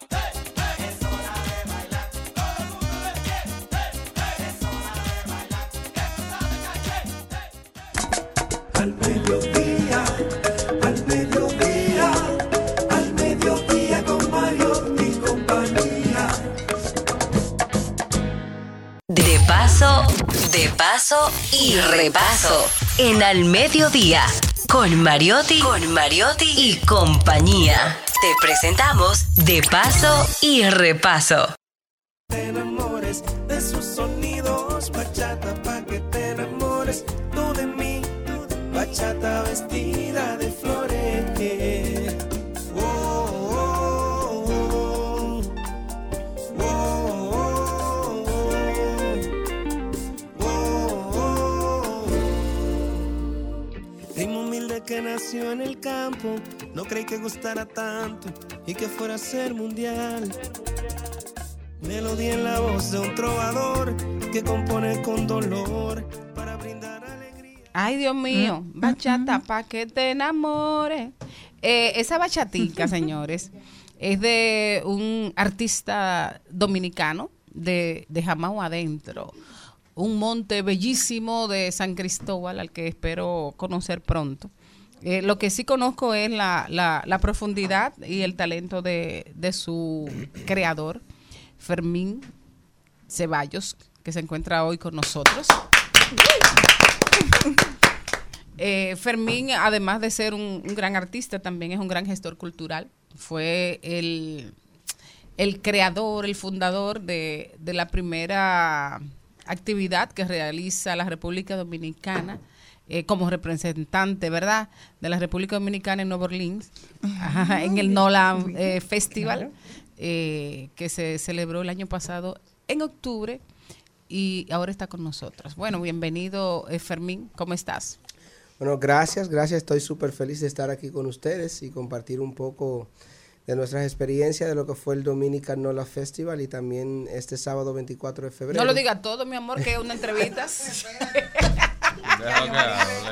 D: Al mediodía, al mediodía, al mediodía con Mario y compañía.
F: De paso, de paso y repaso. En Al Mediodía, con Mariotti, con Mariotti y compañía. Te presentamos De paso y repaso.
D: Nació en el campo, no creí que gustara tanto y que fuera a ser mundial. Melodía en la voz de un trovador que compone con dolor para brindar alegría.
I: Ay, Dios mío, bachata pa' que te enamores. Eh, esa bachatica, señores, es de un artista dominicano de, de Jamao Adentro. Un monte bellísimo de San Cristóbal al que espero conocer pronto. Eh, lo que sí conozco es la, la- profundidad y el talento de, de su creador, Fermín Ceballos, que se encuentra hoy con nosotros. Eh, Fermín, además de ser un, un gran artista, también es un gran gestor cultural. Fue el, el creador, el fundador de, de la primera actividad que realiza la República Dominicana eh, como representante, ¿verdad?, de la República Dominicana en Nueva Orleans, ajá, en el Nolan eh, Festival, eh, que se celebró el año pasado en octubre y ahora está con nosotros. Bueno, bienvenido, eh, Fermín, ¿cómo estás?
R: Bueno, gracias, gracias. Estoy súper feliz de estar aquí con ustedes y compartir un poco de nuestras experiencias de lo que fue el Dominican Nola Festival y también este sábado 24 de febrero.
I: No lo diga todo, mi amor, que es una entrevista.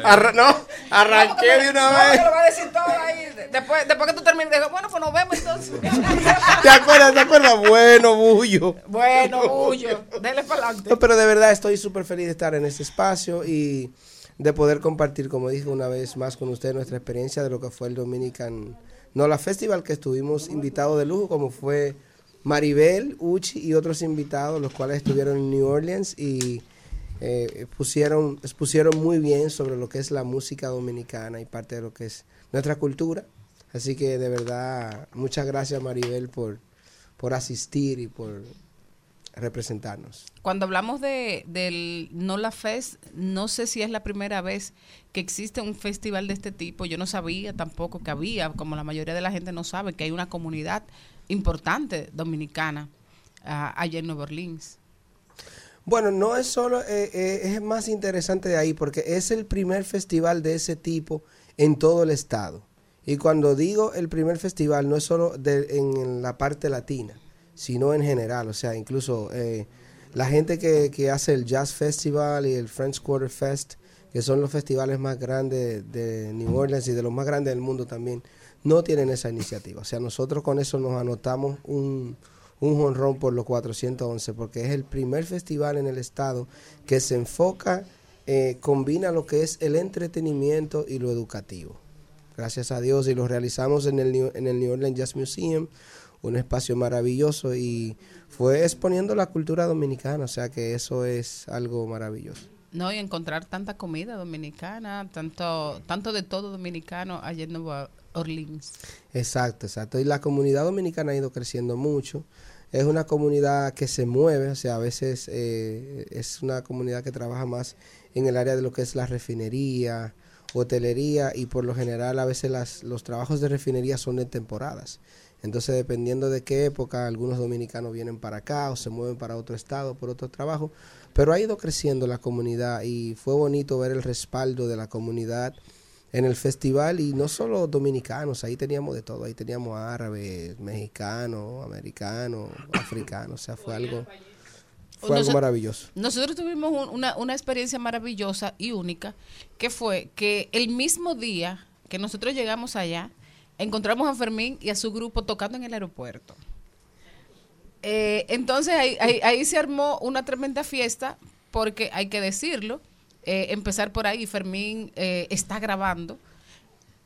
R: Arra- no, arranqué de una
I: No,
R: vez.
I: que lo va a decir todo ahí. Después, después que tú termines, digo, bueno, pues nos vemos entonces.
R: ¿Te acuerdas? ¿Te acuerdas? Bueno, Bullo.
I: bueno, Bullo, dele para adelante.
R: No, pero de verdad estoy súper feliz de estar en este espacio y de poder compartir, como dije una vez más con ustedes, nuestra experiencia de lo que fue el Dominican Nola Festival, que estuvimos invitados de lujo, como fue Maribel, Uchi y otros invitados, los cuales estuvieron en New Orleans y eh, pusieron, expusieron muy bien sobre lo que es la música dominicana y parte de lo que es nuestra cultura. Así que de verdad, muchas gracias Maribel por, por asistir y por representarnos.
I: Cuando hablamos de, del Nola Fest, no sé si es la primera vez que existe un festival de este tipo. Yo no sabía tampoco que había, como la mayoría de la gente no sabe, que hay una comunidad importante dominicana ah, allá en Nueva Orleans.
R: Bueno, no es solo, eh, eh, es más interesante de ahí porque es el primer festival de ese tipo en todo el estado. Y cuando digo el primer festival, no es solo de- en la parte latina, sino en general. O sea, incluso eh, la gente que, que hace el Jazz Festival y el French Quarter Fest, que son los festivales más grandes de New Orleans y de los más grandes del mundo también, no tienen esa iniciativa. O sea, nosotros con eso nos anotamos un, un jonrón por los 411, porque es el primer festival en el estado que se enfoca, eh, combina lo que es el entretenimiento y lo educativo. Gracias a Dios, y lo realizamos en el, en el New Orleans Jazz Museum, un espacio maravilloso y fue exponiendo la cultura dominicana, o sea que eso es algo maravilloso.
I: No, y encontrar tanta comida dominicana, tanto, tanto de todo dominicano allá en Nueva Orleans.
R: Exacto, exacto. Y la comunidad dominicana ha ido creciendo mucho. Es una comunidad que se mueve, o sea, a veces eh, es una comunidad que trabaja más en el área de lo que es la refinería, hotelería y por lo general a veces las, los trabajos de refinería son de temporadas. Entonces, dependiendo de qué época, algunos dominicanos vienen para acá o se mueven para otro estado por otro trabajo. Pero ha ido creciendo la comunidad y fue bonito ver el respaldo de la comunidad en el festival y no solo dominicanos, ahí teníamos de todo, ahí teníamos árabes, mexicanos, americanos, africanos, o sea, fue algo, fue algo maravilloso.
I: Nosotros tuvimos un- una, una experiencia maravillosa y única, que fue que el mismo día que nosotros llegamos allá, encontramos a Fermín y a su grupo tocando en el aeropuerto. Eh, entonces ahí, ahí- ahí se armó una tremenda fiesta, porque hay que decirlo, eh, empezar por ahí, Fermín eh, está grabando,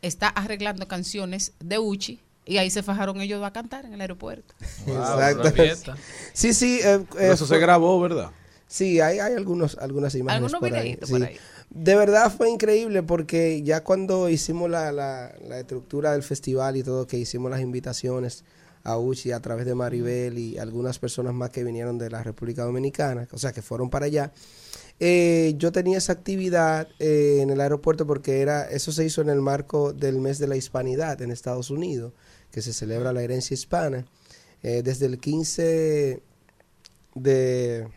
I: está arreglando canciones de Uchi, y ahí se fajaron ellos a cantar en el aeropuerto.
R: Exacto. Sí, sí. eh, eh,
M: eso se grabó, ¿verdad?
R: Sí, hay, hay algunos, algunas imágenes
I: Algunos
R: por ahí, sí.
I: por ahí.
R: De verdad fue increíble porque ya cuando hicimos la, la, la estructura del festival y todo, que hicimos las invitaciones a Uchi a través de Maribel y algunas personas más que vinieron de la República Dominicana, o sea, que fueron para allá, eh, yo tenía esa actividad eh, en el aeropuerto porque era eso se hizo en el marco del mes de la hispanidad en Estados Unidos, que se celebra la herencia hispana. Eh, desde el 15 de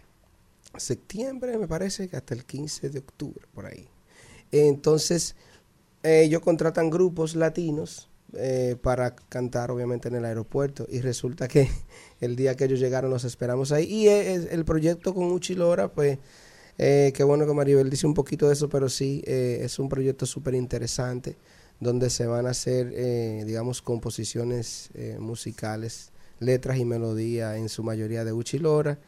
R: septiembre, me parece, hasta el 15 de octubre, por ahí. Entonces, ellos contratan grupos latinos para cantar, obviamente, en el aeropuerto. Y resulta que el día que ellos llegaron los esperamos ahí. Y el, el proyecto con Uchi Lora, pues, eh, qué bueno que Maribel dice un poquito de eso, pero sí, eh, es un proyecto súper interesante donde se van a hacer, eh, digamos, composiciones eh, musicales, letras y melodía en su mayoría de Uchi Lora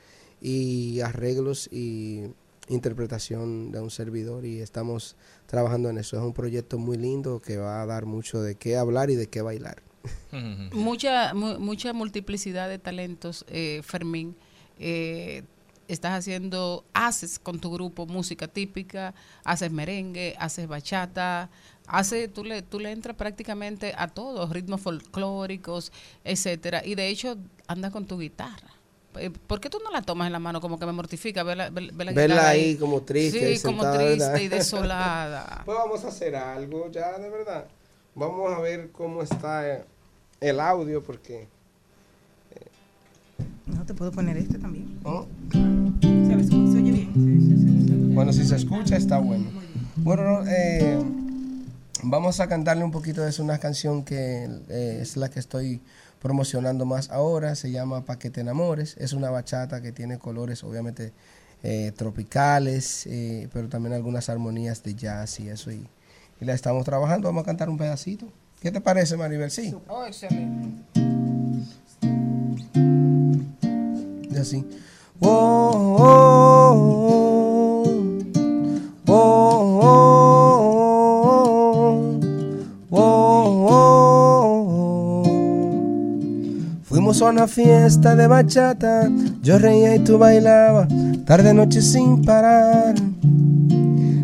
R: y arreglos y interpretación de un servidor y estamos trabajando en eso. Es un proyecto muy lindo que va a dar mucho de qué hablar y de qué bailar.
I: mucha mu- mucha multiplicidad de talentos, eh, Fermín. Eh, estás haciendo, haces con tu grupo música típica, haces merengue, haces bachata, hace, tú le, tú le entras prácticamente a todos, ritmos folclóricos, etcétera. Y de hecho, andas con tu guitarra. Eh, ¿Por qué tú no la tomas en la mano? Como que me mortifica ver la, ver- ver la
R: Verla
I: guitarra
R: ahí como triste,
I: Sí, como
R: sentada,
I: triste
R: ¿verdad?
I: y desolada.
R: Pues vamos a hacer algo ya, de verdad. Vamos a ver cómo está el audio porque...
B: No te puedo poner este también.
R: ¿Oh?
B: ¿Sabes cómo se oye bien?
R: Bueno, si se escucha está bueno. Bueno, eh, vamos a cantarle un poquito de eso, una canción que eh, es la que estoy promocionando más ahora, se llama Pa' que te enamores, es una bachata que tiene colores obviamente eh, tropicales, eh, pero también algunas armonías de jazz y eso, y, y la estamos trabajando, vamos a cantar un pedacito. ¿Qué te parece, Maribel? Sí.
I: Oh, excelente.
R: Así. Oh, oh, oh, oh, oh, oh, oh. Fuimos a una fiesta de bachata, yo reía y tú bailabas, tarde noche sin parar.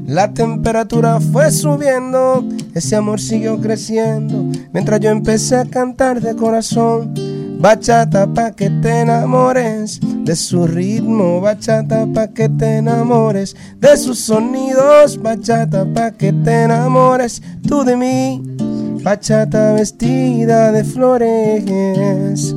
R: La temperatura fue subiendo, ese amor siguió creciendo, mientras yo empecé a cantar de corazón. Bachata pa' que te enamores de su ritmo, bachata pa' que te enamores de sus sonidos, bachata pa' que te enamores tú de mí. Bachata vestida de flores.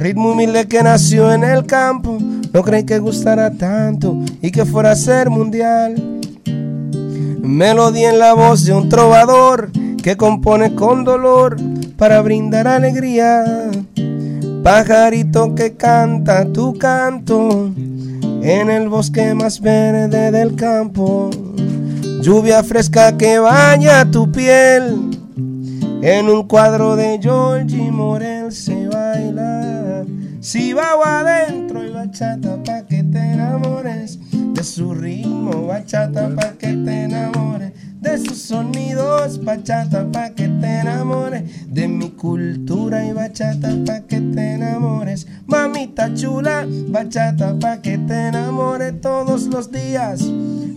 R: Ritmo humilde que nació en el campo, no creí que gustara tanto y que fuera a ser mundial. Melodía en la voz de un trovador que compone con dolor para brindar alegría. Pajarito que canta tu canto en el bosque más verde del campo. Lluvia fresca que baña tu piel. En un cuadro de Georgie Morel se baila. Si va adentro bachata pa' que te enamores de su ritmo, bachata pa' que te enamores de sus sonidos, bachata pa' que te enamores de mi cultura y bachata pa' que te enamores. Mamita chula, bachata pa' que te enamores todos los días.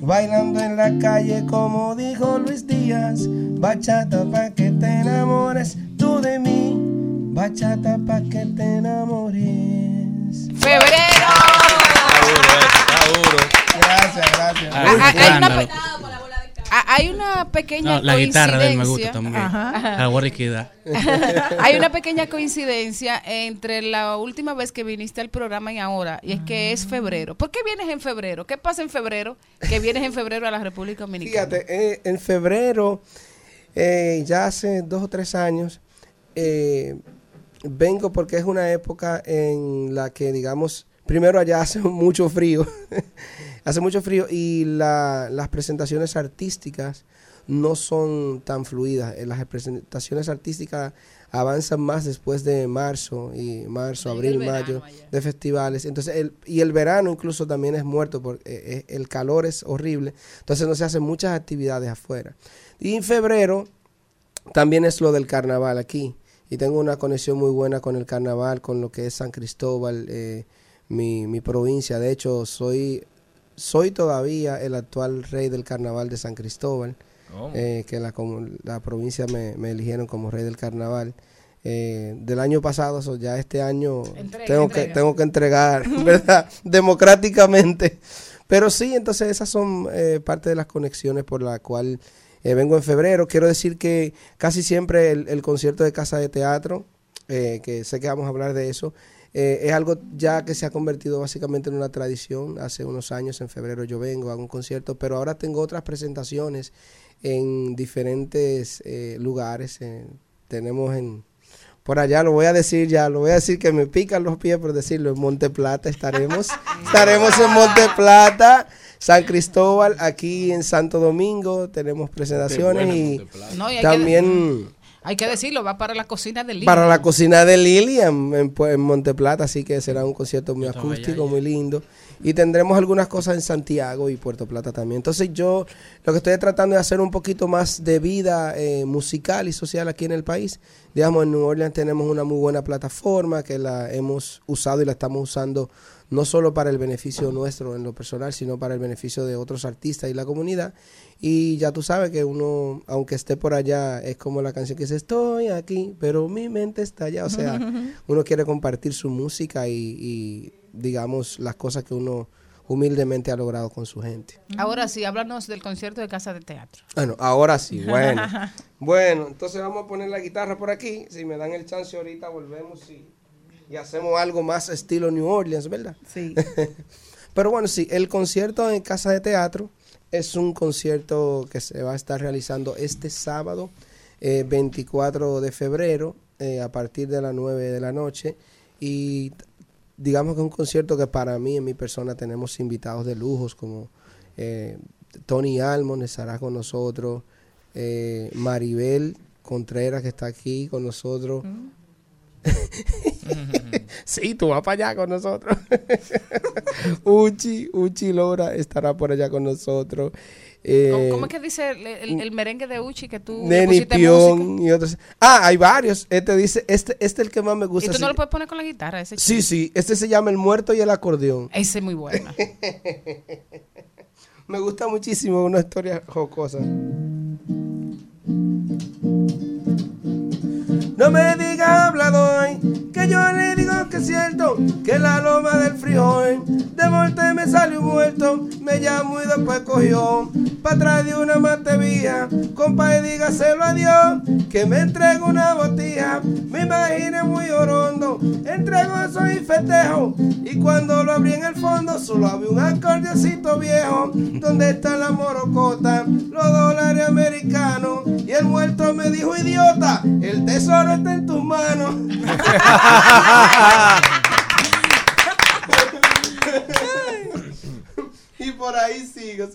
R: Bailando en la calle como dijo Luis Díaz, bachata pa' que te enamores tú de mí, bachata pa' que te enamores.
I: ¡Febrero!
R: Gracias, gracias.
A: Ah,
I: Ah, hay, una, ah, hay una pequeña
A: No, la guitarra de él me
I: coincidencia.
A: gusta también.
I: Ajá.
A: La.
I: Hay una pequeña coincidencia entre la última vez que viniste al programa y ahora, y es que es febrero. ¿Por qué vienes en febrero? ¿Qué pasa en febrero? Que vienes en febrero a la República Dominicana.
R: Fíjate, eh, en febrero, eh, ya hace dos o tres años, eh, vengo porque es una época en la que, digamos, primero allá hace mucho frío, hace mucho frío y la- las presentaciones artísticas no son tan fluidas. Eh, Las presentaciones artísticas avanzan más después de marzo y marzo, abril, mayo de festivales. Entonces, el, y el verano incluso también es muerto porque eh, eh, el calor es horrible. Entonces no se hacen muchas actividades afuera. Y en febrero también es lo del carnaval aquí. Y tengo una conexión muy buena con el carnaval, con lo que es San Cristóbal, eh, mi, mi provincia. De hecho, soy, soy todavía el actual rey del carnaval de San Cristóbal, eh, que la, comu- la provincia me, me eligieron como rey del carnaval. Eh, del año pasado, so ya este año
I: Entrega,
R: tengo,
I: entrega.
R: Que, tengo que entregar, ¿verdad? Democráticamente. Pero sí, entonces esas son eh, parte de las conexiones por la cual eh, vengo en febrero. Quiero decir que casi siempre el, el concierto de Casa de Teatro, eh, que sé que vamos a hablar de eso, eh, es algo ya que se ha convertido básicamente en una tradición. Hace unos años, en febrero, yo vengo, hago un concierto, pero ahora tengo otras presentaciones en diferentes eh, lugares. tenemos en... Por allá lo voy a decir ya, lo voy a decir que me pican los pies por decirlo. En Monte Plata estaremos. estaremos en Monte Plata, San Cristóbal, aquí en Santo Domingo. Tenemos presentaciones y.
I: No, hay que-
R: también
I: Hay que decirlo, va para la cocina del
R: para la cocina de Lilian en, Pu- en Monte Plata, así que será un concierto muy acústico, muy lindo. Y tendremos algunas cosas en Santiago y Puerto Plata también. Entonces yo lo que estoy tratando de hacer un poquito más de vida eh, musical y social aquí en el país. Digamos, en New Orleans tenemos una muy buena plataforma que la hemos usado y la estamos usando no solo para el beneficio nuestro en lo personal, sino para el beneficio de otros artistas y la comunidad. Y ya tú sabes que uno, aunque esté por allá, es como la canción que dice, estoy aquí, pero mi mente está allá. O sea, uno quiere compartir su música y, y, digamos, las cosas que uno humildemente ha logrado con su gente.
I: Ahora sí, háblanos del concierto de Casa de Teatro.
R: Bueno, ahora sí, bueno. bueno, entonces vamos a poner la guitarra por aquí. Si me dan el chance ahorita, volvemos y, y hacemos algo más estilo New Orleans, ¿verdad?
B: Sí.
R: Pero bueno, sí, el concierto en Casa de Teatro es un concierto que se va a estar realizando este sábado, eh, 24 de febrero, eh, a partir de las 9 de la noche. Y digamos que es un concierto que para mí, en mi persona, tenemos invitados de lujos como eh, Tony Almond estará con nosotros, eh, Maribel Contreras que está aquí con nosotros. sí, tú vas para allá con nosotros. Uchi, Uchi Lora estará por allá con nosotros. Eh,
I: ¿Cómo, cómo es que dice el, el- el merengue de Uchi que tú
R: Neni
I: música?
R: Pion y otros. Ah, hay varios. Este dice, este, este es el que más me
I: ¿Y
R: gusta.
I: tú
R: sí.
I: no lo puedes poner con la guitarra? Ese
R: Sí, sí, este se llama El Muerto y el Acordeón.
I: Ese es muy bueno.
R: Me gusta muchísimo, una historia jocosa. No me digas hablador, que yo le digo que es cierto, que la loma del frijol, de volta me salió muerto, me llamo y después cogió, pa' atrás de una matevía, compa y dígaselo a Dios, que me entrego una botija, me imaginé muy orondo, entrego eso y festejo, y cuando lo abrí en el fondo, solo había un acordeoncito viejo, donde está la morocota, los dólares americanos, y el muerto me dijo, idiota, el tesoro está en tus manos. y por ahí sigue,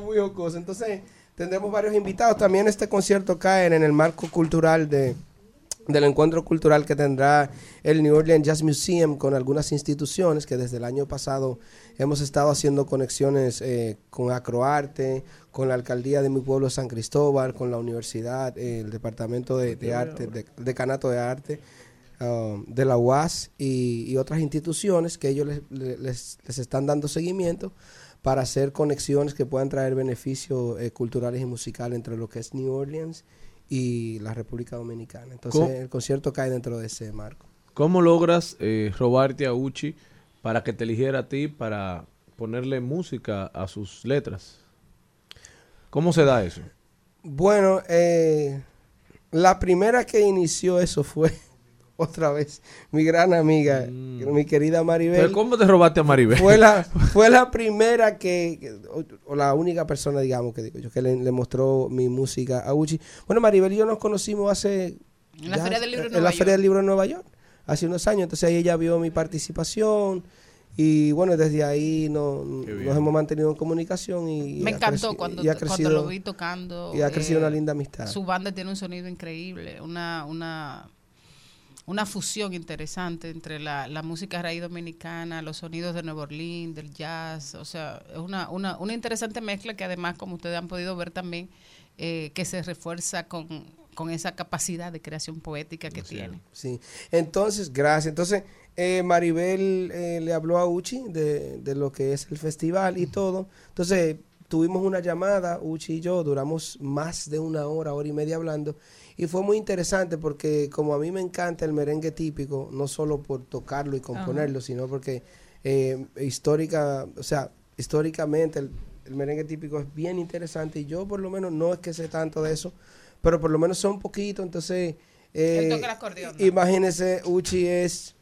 R: muy jocoso. Entonces, tendremos varios invitados. También este concierto cae en el marco cultural de, del encuentro cultural que tendrá el New Orleans Jazz Museum con algunas instituciones que desde el año pasado hemos estado haciendo conexiones eh, con Acroarte, con la alcaldía de mi pueblo San Cristóbal, con la universidad, eh, el departamento de, de arte, de, decanato de arte um, de la UAS y, y otras instituciones que ellos les, les- les están dando seguimiento para hacer conexiones que puedan traer beneficios eh, culturales y musicales entre lo que es New Orleans y la República Dominicana. Entonces
M: ¿Cómo?
R: el concierto cae dentro de ese marco.
M: ¿Cómo logras eh, robarte a Uchi para que te eligiera a ti para ponerle música a sus letras? ¿Cómo se da eso?
R: Bueno, eh, la primera que inició eso fue otra vez mi gran amiga, mi querida Maribel.
M: Pero ¿Cómo te robaste a Maribel?
R: Fue la, fue la primera que, o, o la única persona, digamos, que digo yo, que le, le mostró mi música a Uchi. Bueno, Maribel y yo nos conocimos hace...
I: En la Feria del Libro de
R: en
I: Nueva
R: la Feria del Libro de Nueva York, hace unos años. Entonces ahí ella vio mi participación y bueno, desde ahí no, nos hemos mantenido en comunicación y...
I: Me encantó cuando,
R: y ha
I: cuando lo vi tocando.
R: Y ha crecido
I: eh,
R: una linda amistad.
I: Su banda tiene un sonido increíble, una, una, una fusión interesante entre la, la música raíz dominicana, los sonidos de Nueva Orleans, del jazz. O sea, es una, una, una interesante mezcla que además, como ustedes han podido ver también, eh, que se refuerza con, con esa capacidad de creación poética que tiene.
R: Sí, entonces, gracias. Entonces, eh, Maribel eh, le habló a Uchi de, de lo que es el festival y todo. Entonces, tuvimos una llamada, Uchi y yo, duramos más de una hora, hora y media hablando. Y fue muy interesante porque como a mí me encanta el merengue típico, no solo por tocarlo y componerlo, sino porque eh, histórica, o sea, históricamente el, el merengue típico es bien interesante y yo por lo menos no es que sé tanto de eso, pero por lo menos sé un poquito, entonces...
I: Él
R: eh,
I: toca el acordeón, ¿no?
R: Imagínese, Uchi es,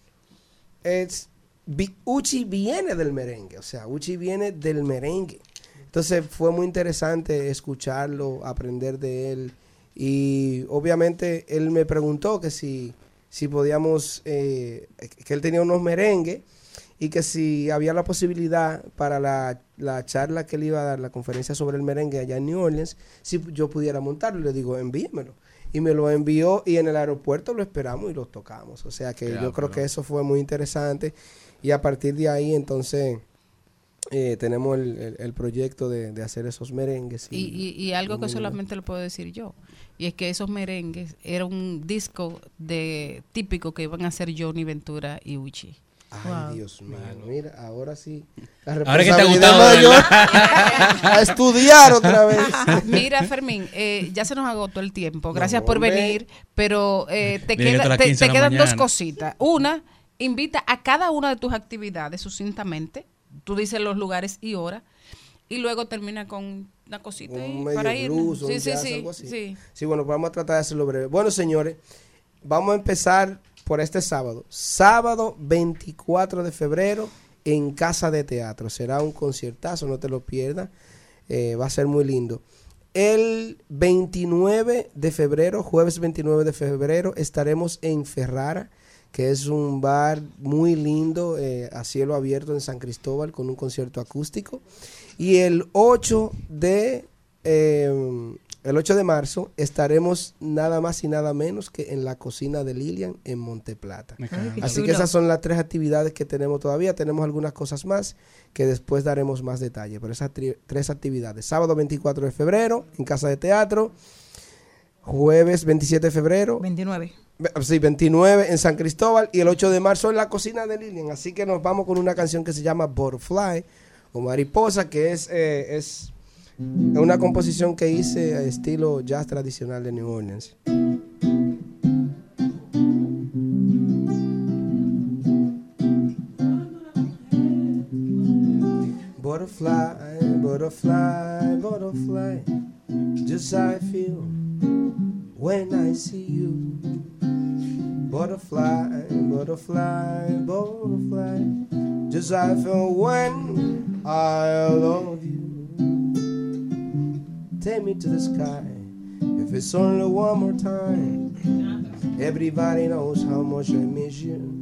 R: es Uchi viene del merengue, o sea, Uchi viene del merengue. Entonces fue muy interesante escucharlo, aprender de él. Y obviamente él me preguntó que si, si podíamos, eh, que él tenía unos merengues y que si había la posibilidad para la, la charla que él iba a dar, la conferencia sobre el merengue allá en New Orleans, si yo pudiera montarlo. Le digo, envíemelo. Y me lo envió y en el aeropuerto lo esperamos y lo tocamos. O sea que yo creo que eso fue muy interesante. Y a partir de ahí entonces eh, tenemos el, el- el proyecto de, de hacer esos merengues.
I: Y, y, y algo que solamente lo puedo decir yo, y es que esos merengues era un disco de típico que iban a hacer Johnny Ventura y Uchi.
R: Ay, Dios mío, mira, ahora sí. La
A: Ahora que te ha gustado,
R: mayor a estudiar otra vez.
I: Mira, Fermín, eh, ya se nos agotó el tiempo. Gracias
R: No,
I: por venir, pero eh, te,
A: Dile que
I: queda-
A: hasta las
I: te-
A: 15
I: te
A: de la
I: quedan dos cositas. Una, invita a cada una de tus actividades sucintamente. Tú dices los lugares y horas. Y luego termina con una cosita
R: un medio
I: para ir. Sí, sí, sí, sí.
R: Sí, bueno, vamos a tratar de hacerlo breve. Bueno, señores, vamos a empezar por este sábado. Sábado 24 de febrero en Casa de Teatro. Será un conciertazo, no te lo pierdas. Eh, va a ser muy lindo. El 29 de febrero, jueves 29 de febrero, estaremos en Ferrara, que es un bar muy lindo eh, a cielo abierto en San Cristóbal con un concierto acústico. Y el 8 de, eh, el 8 de marzo, estaremos nada más y nada menos que en la cocina de Lilian en Monteplata. Así
B: chulo.
R: que esas son las tres actividades que tenemos todavía. Tenemos algunas cosas más que después daremos más detalle. Pero esas tri- tres actividades. Sábado 24 de febrero en Casa de Teatro. Jueves 27 de febrero.
B: 29.
R: Ve- Sí, 29 en San Cristóbal y el 8 de marzo en la cocina de Lilian. Así que nos vamos con una canción que se llama Butterfly o Mariposa, que es, eh, es una composición que hice a estilo jazz tradicional de New Orleans. Butterfly, butterfly, butterfly, just I feel when I see you. Butterfly, butterfly, butterfly, just I feel when I love you. Take me to the sky, if it's only one more time. Everybody knows how much I miss you.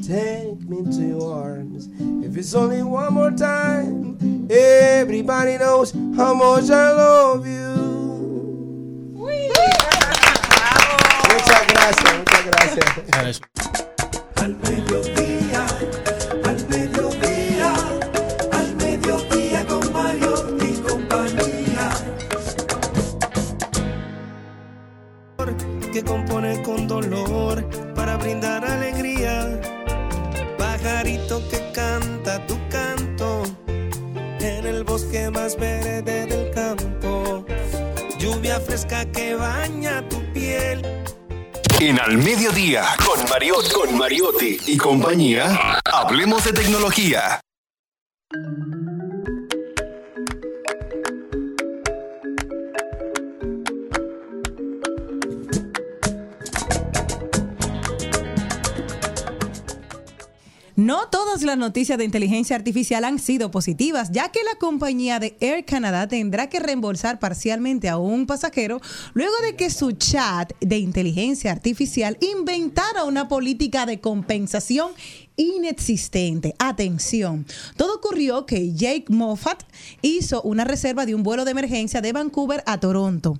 R: Take me to your arms, if it's only one more time. Everybody knows how much I love you. Muchas gracias, muchas gracias.
D: Al mediodía, con
J: dolor para brindar alegría. Pajarito que canta tu canto en el bosque más verde del campo. Lluvia fresca que baña tu piel.
L: En Al Mediodía, con Mariotti, con Mariotti y compañía, hablemos de tecnología.
B: No todas las noticias de inteligencia artificial han sido positivas, ya que la compañía de Air Canada tendrá que reembolsar parcialmente a un pasajero luego de que su chat de inteligencia artificial inventara una política de compensación inexistente. Atención, todo ocurrió que Jake Moffat hizo una reserva de un vuelo de emergencia de Vancouver a Toronto.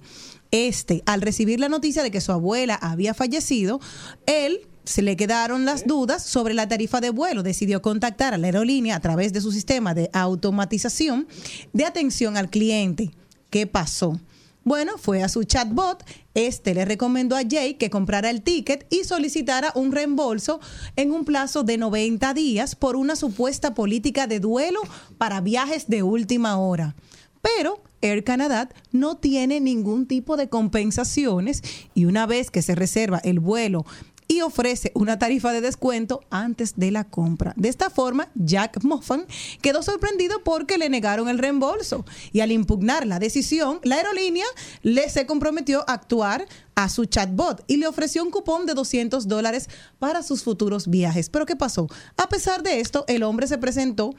B: Este, al recibir la noticia de que su abuela había fallecido, él se le quedaron las dudas sobre la tarifa de vuelo. Decidió contactar a la aerolínea a través de su sistema de automatización de atención al cliente. ¿Qué pasó? Bueno, fue a su chatbot. Este le recomendó a Jake que comprara el ticket y solicitara un reembolso en un plazo de 90 días por una supuesta política de duelo para viajes de última hora. Pero Air Canada no tiene ningún tipo de compensaciones y una vez que se reserva el vuelo y ofrece una tarifa de descuento antes de la compra. De esta forma, Jack Moffan quedó sorprendido porque le negaron el reembolso y al impugnar la decisión, la aerolínea le se comprometió a actuar a su chatbot y le ofreció un cupón de 200 dólares para sus futuros viajes. Pero ¿qué pasó? A pesar de esto, el hombre se presentó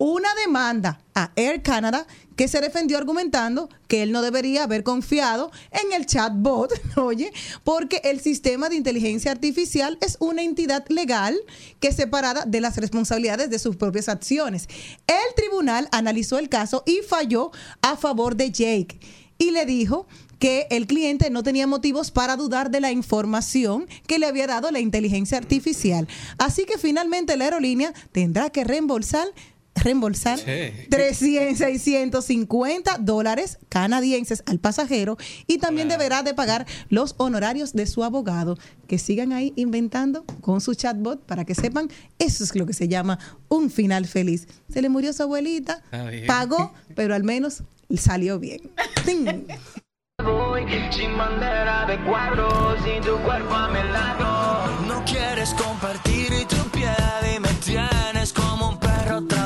B: una demanda a Air Canada que se defendió argumentando que él no debería haber confiado en el chatbot, oye, porque el sistema de inteligencia artificial es una entidad legal que es separada de las responsabilidades de sus propias acciones. El tribunal analizó el caso y falló a favor de Jake y le dijo que el cliente no tenía motivos para dudar de la información que le había dado la inteligencia artificial. Así que finalmente la aerolínea tendrá que reembolsar reembolsar
A: Sí.
B: 300, 650 dólares canadienses al pasajero y también deberá de pagar los honorarios de su abogado. Que sigan ahí inventando con su chatbot para que sepan, eso es lo que se llama un final feliz. Se le murió su abuelita, pagó, pero al menos salió bien. ¡Ting!
K: Voy sin bandera de cuadros, sin tu cuerpo a mi lado. No quieres compartir tu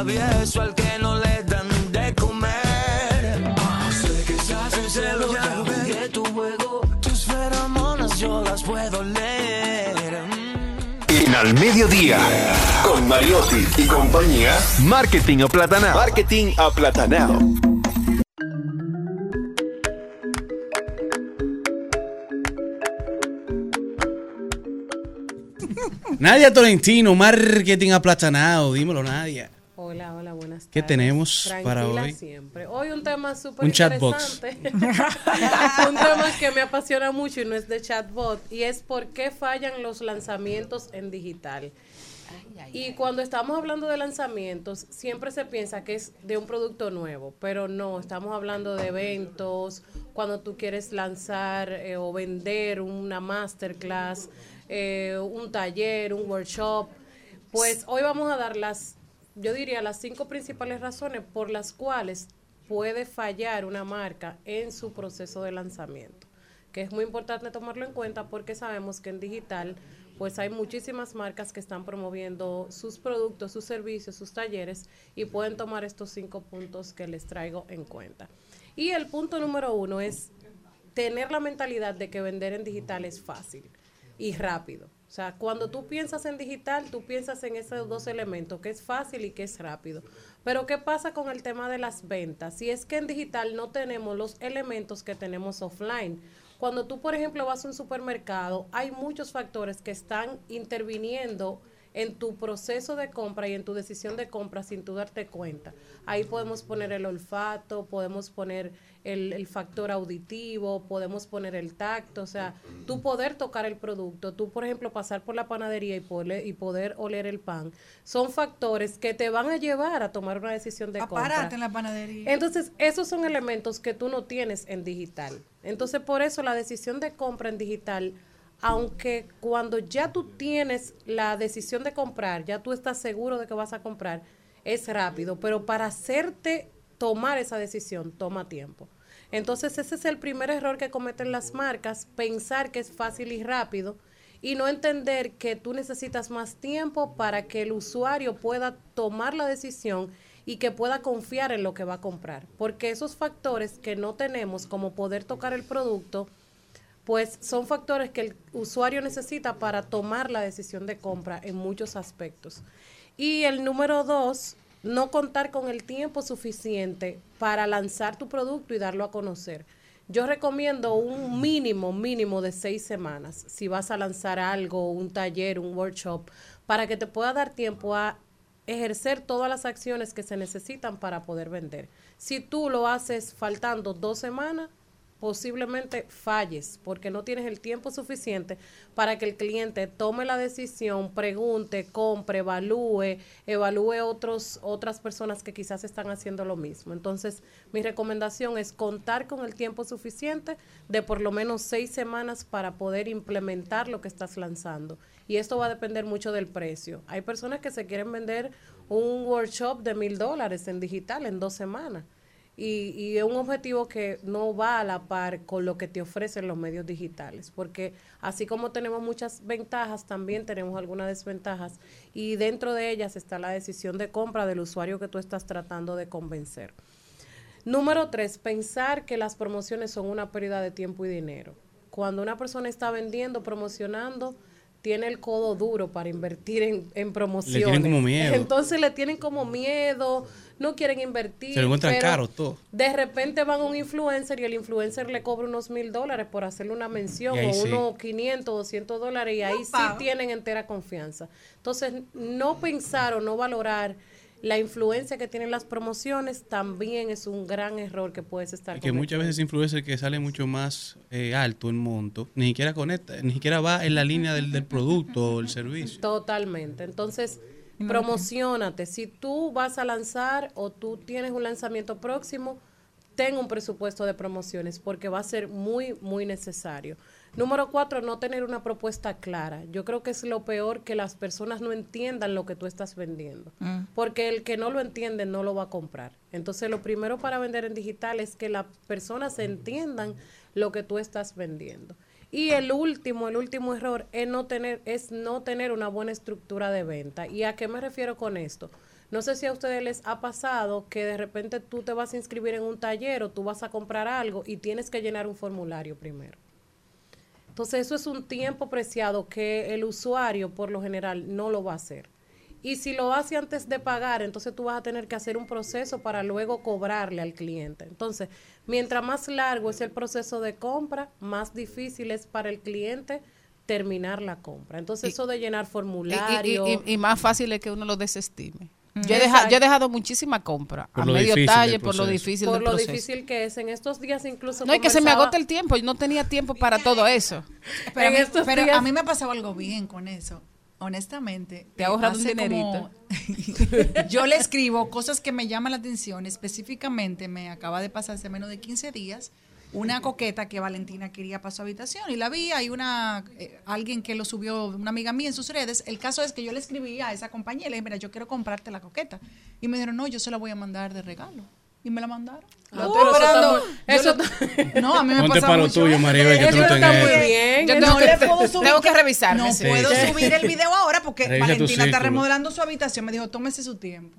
K: travieso al que no le dan de comer. Ah, sé que estás sincero, ya ves que tu juego, tus feromonas yo las puedo leer.
L: En Al Mediodía, con Mariotti y compañía, Marketing aplatanado. Marketing aplatanado.
A: Nadia Tolentino, marketing aplatanado. Dímelo, Nadia.
S: Hola, hola, buenas tardes.
A: ¿Qué tenemos para
S: Tranquila
A: hoy?
S: siempre. Hoy un
G: tema súper
A: Un chatbox.
G: interesante. un tema que me apasiona mucho y no es de chatbot. Y es por qué fallan los lanzamientos en digital. Y cuando estamos hablando de lanzamientos, siempre se piensa que es de un producto nuevo, pero no, estamos hablando de eventos, cuando tú quieres lanzar eh, o vender una masterclass, eh, un taller, un workshop. Pues hoy vamos a dar las, yo diría, las cinco principales razones por las cuales puede fallar una marca en su proceso de lanzamiento, que es muy importante tomarlo en cuenta porque sabemos que en digital pues hay muchísimas marcas que están promoviendo sus productos, sus servicios, sus talleres y pueden tomar estos cinco puntos que les traigo en cuenta. Y el punto número uno es tener la mentalidad de que vender en digital es fácil y rápido. O sea, cuando tú piensas en digital, tú piensas en esos dos elementos, que es fácil y que es rápido. Pero ¿qué pasa con el tema de las ventas? Si es que en digital no tenemos los elementos que tenemos offline. Cuando tú, por ejemplo, vas a un supermercado, hay muchos factores que están interviniendo en tu proceso de compra y en tu decisión de compra sin tú darte cuenta. Ahí podemos poner el olfato, podemos poner el, el factor auditivo, podemos poner el tacto, o sea, tú poder tocar el producto, tú, por ejemplo, pasar por la panadería y poder, y poder oler el pan, son factores que te van a llevar a tomar una decisión de compra.
C: En la panadería.
G: Entonces, esos son elementos que tú no tienes en digital. Entonces, por eso la decisión de compra en digital, aunque cuando ya tú tienes la decisión de comprar, ya tú estás seguro de que vas a comprar, es rápido, pero para hacerte tomar esa decisión toma tiempo. Entonces, ese es el primer error que cometen las marcas, pensar que es fácil y rápido y no entender que tú necesitas más tiempo para que el usuario pueda tomar la decisión y que pueda confiar en lo que va a comprar. Porque esos factores que no tenemos, como poder tocar el producto, pues son factores que el usuario necesita para tomar la decisión de compra en muchos aspectos. Y el número dos, no contar con el tiempo suficiente para lanzar tu producto y darlo a conocer. Yo recomiendo un mínimo, mínimo de seis semanas si vas a lanzar algo, un taller, un workshop, para que te pueda dar tiempo a ejercer todas las acciones que se necesitan para poder vender. Si tú lo haces faltando dos semanas, posiblemente falles porque no tienes el tiempo suficiente para que el cliente tome la decisión, pregunte, compre, evalúe, evalúe otros, otras personas que quizás están haciendo lo mismo. Entonces, mi recomendación es contar con el tiempo suficiente de por lo menos seis semanas para poder implementar lo que estás lanzando. Y esto va a depender mucho del precio. Hay personas que se quieren vender un workshop de mil dólares en digital en dos semanas y, y es un objetivo que no va a la par con lo que te ofrecen los medios digitales, porque así como tenemos muchas ventajas, también tenemos algunas desventajas y dentro de ellas está la decisión de compra del usuario que tú estás tratando de convencer. Número tres, pensar que las promociones son una pérdida de tiempo y dinero. Cuando una persona está vendiendo, promocionando, tiene el codo duro para invertir en, en promociones.
A: tienen como miedo.
G: Entonces le tienen como miedo, no quieren invertir.
A: Se lo encuentran
G: pero
A: caro todo.
G: De repente van a un influencer y el influencer le cobra unos mil dólares por hacerle una mención o
A: sí.
G: unos 500, 200 dólares y ahí sí tienen entera confianza. Entonces, no pensar o no valorar la influencia que tienen las promociones también es un gran error que puedes estar
A: Y que muchas veces influencer que sale mucho más eh, alto en monto, ni siquiera conecta, ni siquiera va en la línea del, del producto o el servicio.
G: Totalmente. Entonces, promocionate. Si tú vas a lanzar o tú tienes un lanzamiento próximo, ten un presupuesto de promociones porque va a ser muy, muy necesario. Número cuatro, no tener una propuesta clara. Yo creo que es lo peor que las personas no entiendan lo que tú estás vendiendo. Porque el que no lo entiende no lo va a comprar. Entonces, lo primero para vender en digital es que las personas entiendan lo que tú estás vendiendo. Y el último, el último error es no tener, es no tener una buena estructura de venta. ¿Y a qué me refiero con esto? No sé si a ustedes les ha pasado que de repente tú te vas a inscribir en un taller o tú vas a comprar algo y tienes que llenar un formulario primero. Entonces eso es un tiempo preciado que el usuario por lo general no lo va a hacer. Y si lo hace antes de pagar, entonces tú vas a tener que hacer un proceso para luego cobrarle al cliente. Entonces, mientras más largo es el proceso de compra, más difícil es para el cliente terminar la compra. Entonces,
I: Y-
G: eso de llenar
I: Y, y-
G: formulario.
I: y- y más fácil es que uno lo desestime. Yo he, deja- yo he dejado muchísima compra
A: Por
I: a medio
A: difícil
I: talle por lo difícil
G: por
I: del
G: lo
I: proceso.
G: difícil que es. En estos días incluso
I: No, y que se me agota el tiempo. Yo no tenía tiempo para todo eso.
C: Pero, a mí,
G: estos
C: pero
G: días-
C: a mí me ha pasado algo bien con eso. Honestamente.
I: Te ha ahorrado un dinerito.
C: como- yo le escribo cosas que me llaman la atención. Específicamente, me acaba de pasar hace menos de 15 días una coqueta que Valentina quería para su habitación y la vi. Hay una eh, alguien que lo subió, una amiga mía en sus redes. El caso es que yo le escribí a esa compañía y le dije, mira, yo quiero comprarte la coqueta. Y me dijeron, no, yo se la voy a mandar de regalo. Y me la mandaron.
G: Ah,
C: estoy
G: pero eso
C: esperando.
G: está muy-
C: Yo
G: eso
C: lo- no, a mí me
A: Ponte
C: pasa
A: para lo
C: mucho.
A: tuyo, Maribel, que tú no
C: Eso está
A: tengas
C: muy bien.
I: Yo
C: no
I: tengo que-
C: le puedo subir.
I: tengo que revisarme,
C: No
I: sí.
C: puedo
A: Sí.
C: subir el video ahora porque
A: Revisa
C: Valentina está remodelando su habitación. Me dijo, tómese su tiempo.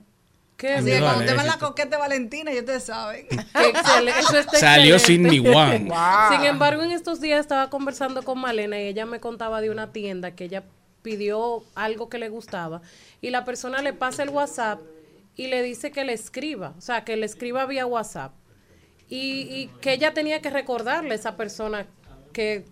G: Qué
C: Así que cuando
A: Vale,
C: usted va en la coqueta de Valentina, ya ustedes saben.
G: Eso está
A: Salió
G: excelente.
A: Sidney Wan.
G: Sin embargo, en estos días estaba conversando con Malena y ella me contaba de una tienda que ella pidió algo que le gustaba y la persona le pasa el WhatsApp y le dice que le escriba, o sea, que le escriba vía WhatsApp y, y que ella tenía que recordarle a esa persona que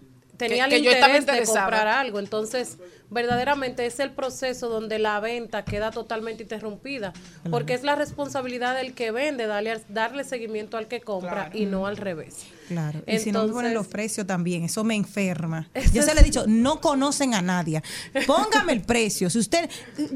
G: tenía
I: Que-
G: el
I: que
G: interés de comprar algo. Entonces, verdaderamente es el proceso donde la venta queda totalmente interrumpida, porque es la responsabilidad del que vende darle, darle seguimiento al que compra y no al revés.
B: Claro. Y si no me ponen
G: Entonces-
B: los precios también, eso me enferma. Yo se le he dicho, no conocen a nadie. Póngame el precio. Si usted,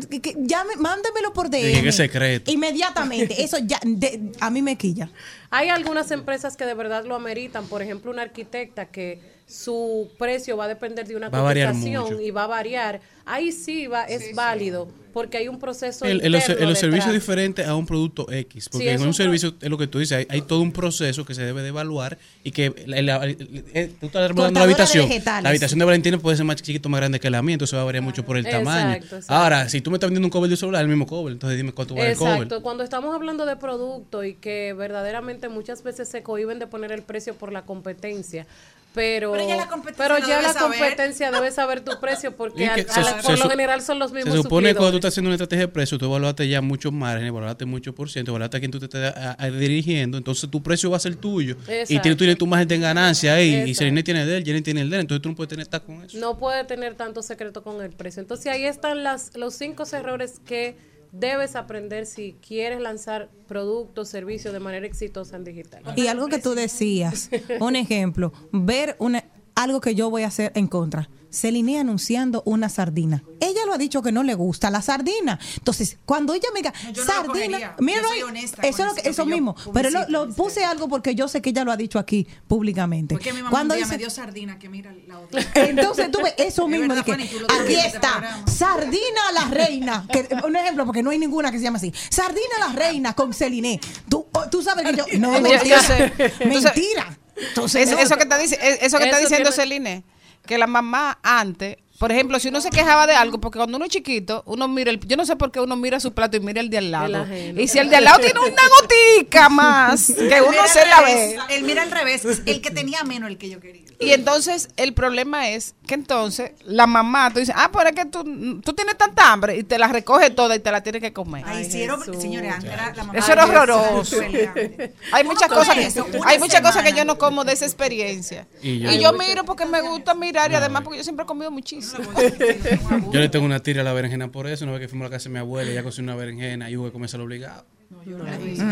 B: que- que- llame, mándemelo por DM.
A: Secreto.
B: Inmediatamente. Eso ya, de- a mí me quilla.
G: Hay algunas empresas que de verdad lo ameritan, por ejemplo, una arquitecta que su precio va a depender de una
A: Va
G: cotización y va a variar. Ahí sí va, es válido, porque hay un proceso
A: El, en los,
G: interno
A: en los servicios
G: detrás.
A: diferentes a un producto X. Porque
G: Sí,
A: en un servicio, es lo que tú dices, hay, hay todo un proceso que se debe de evaluar y que la- la- eh, tú estás remodelando la habitación. La habitación de Valentina puede ser más chiquito, más grande que la mía, entonces va a variar mucho por el
G: Exacto,
A: tamaño.
G: exacto.
A: Ahora, si tú me estás vendiendo un cover de un celular, el mismo cover, entonces dime cuánto vale el cover.
G: Exacto, cuando estamos hablando de producto y que verdaderamente muchas veces se cohiben de poner el precio por la competencia, pero
C: Pero ya la competencia
G: pero
C: lo
G: ya
C: debe
G: la
C: saber.
G: competencia debe saber tu precio porque a la- por lo general son los mismos
A: Se supone que cuando tú estás haciendo una estrategia de precio, tú evaluaste ya muchos márgenes, evaluaste mucho por ciento, evaluaste a quién tú te estás a- a- dirigiendo, entonces tu precio va a ser tuyo. Y
G: Exacto.
A: tienes, tú tienes tu margen de ganancia ahí, y
G: Exacto.
A: Serena tiene de él, Jenny tiene el de él, entonces tú no puedes tener estar con eso.
G: No puede tener tanto secreto con el precio. Entonces ahí están las, los cinco errores que debes aprender si quieres lanzar productos, servicios de manera exitosa en digital.
B: Y algo que tú decías, un ejemplo, ver una, algo que yo voy a hacer en contra. Celine anunciando una sardina. Ella lo ha dicho que no le gusta la sardina. Entonces, cuando ella me diga
C: no
B: sardina, mira, eso, lo que-
C: eso,
B: eso mismo. Pero lo, puse algo porque yo sé que ella lo ha dicho aquí públicamente.
C: Porque mi mamá
B: Cuando
C: un día
B: dice-
C: me dio sardina, que mira la otra.
B: entonces tú ves eso
C: Es
B: mismo.
C: verdad, Fanny, lo
B: aquí
C: este
B: está. Sardina la reina. Que, un ejemplo, porque no hay ninguna que se llame así. Sardina la reina con Celine. Tú, oh, tú sabes que yo. No, mentira. Mentira. Entonces, no.
I: eso que está, eso que está diciendo Celine, que la mamá antes, por ejemplo, si uno se quejaba de algo, porque cuando uno es chiquito, uno mira el, yo no sé por qué uno mira su plato y mira el de al lado. Y si el de al lado tiene una gotica más, que uno se la ve.
C: Él mira al revés, el que tenía menos el que yo quería.
I: Y entonces el problema es que entonces la mamá, tú dices, ah, pero es que tú, tú tienes tanta hambre y te la recoge toda y te la tienes que comer.
C: Ay, hicieron, señores, antes era la mamá.
I: Eso era horroroso. Hay muchas cosas que
C: eso,
I: hay muchas cosas que yo no como de esa experiencia.
A: Y
I: Y
A: yo-
I: yo, miro porque me gusta mirar y además porque yo siempre he comido muchísimo.
A: Yo le tengo una tira a la berenjena por eso. Una vez que fuimos a la casa de mi abuela, ella cocinó una berenjena y hubo que comérsela obligado.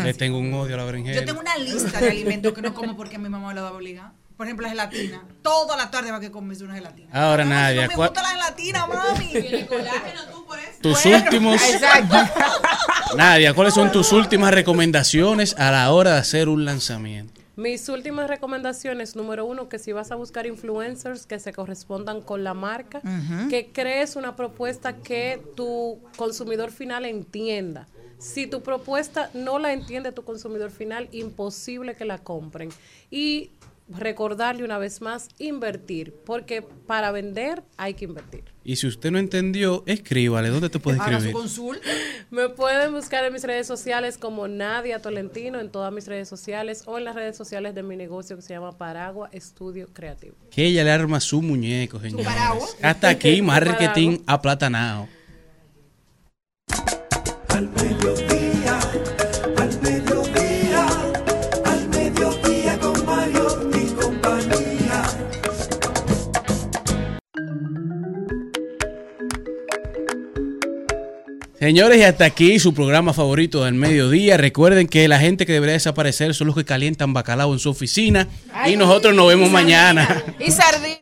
A: Le tengo un odio a la berenjena.
C: Yo tengo una lista de alimentos que no como porque mi mamá me lo daba obligado. Por ejemplo, la gelatina. Toda la tarde va que comes una gelatina.
A: Ahora, Nadia,
C: No me
A: ¿cuál-
C: gusta la gelatina, mami.
A: tus
C: Bueno,
A: últimos.
C: Exacto.
A: Nadia, ¿cuáles son tus últimas recomendaciones a la hora de hacer un lanzamiento?
G: Mis últimas recomendaciones, número uno, que si vas a buscar influencers que se correspondan con la marca, que crees una propuesta que tu consumidor final entienda. Si tu propuesta no la entiende tu consumidor final, imposible que la compren. Y recordarle una vez más, invertir, porque para vender hay que invertir.
A: Y si usted no entendió, escríbale. ¿Dónde te puede
C: Haga su
A: escribir?
C: consulta.
G: Me pueden buscar en mis redes sociales como Nadia Tolentino, en todas mis redes sociales o en las redes sociales de mi negocio que se llama Paragua Estudio Creativo.
A: Que ella le arma su muñeco, señores.
G: paraguas.
A: Hasta aquí, marketing aplatanado.
D: Al mediodía,
A: Señores, y hasta aquí su programa favorito del mediodía. Recuerden que la gente que debería desaparecer son los que calientan bacalao en su oficina. y nosotros nos vemos mañana.
K: Y sardina.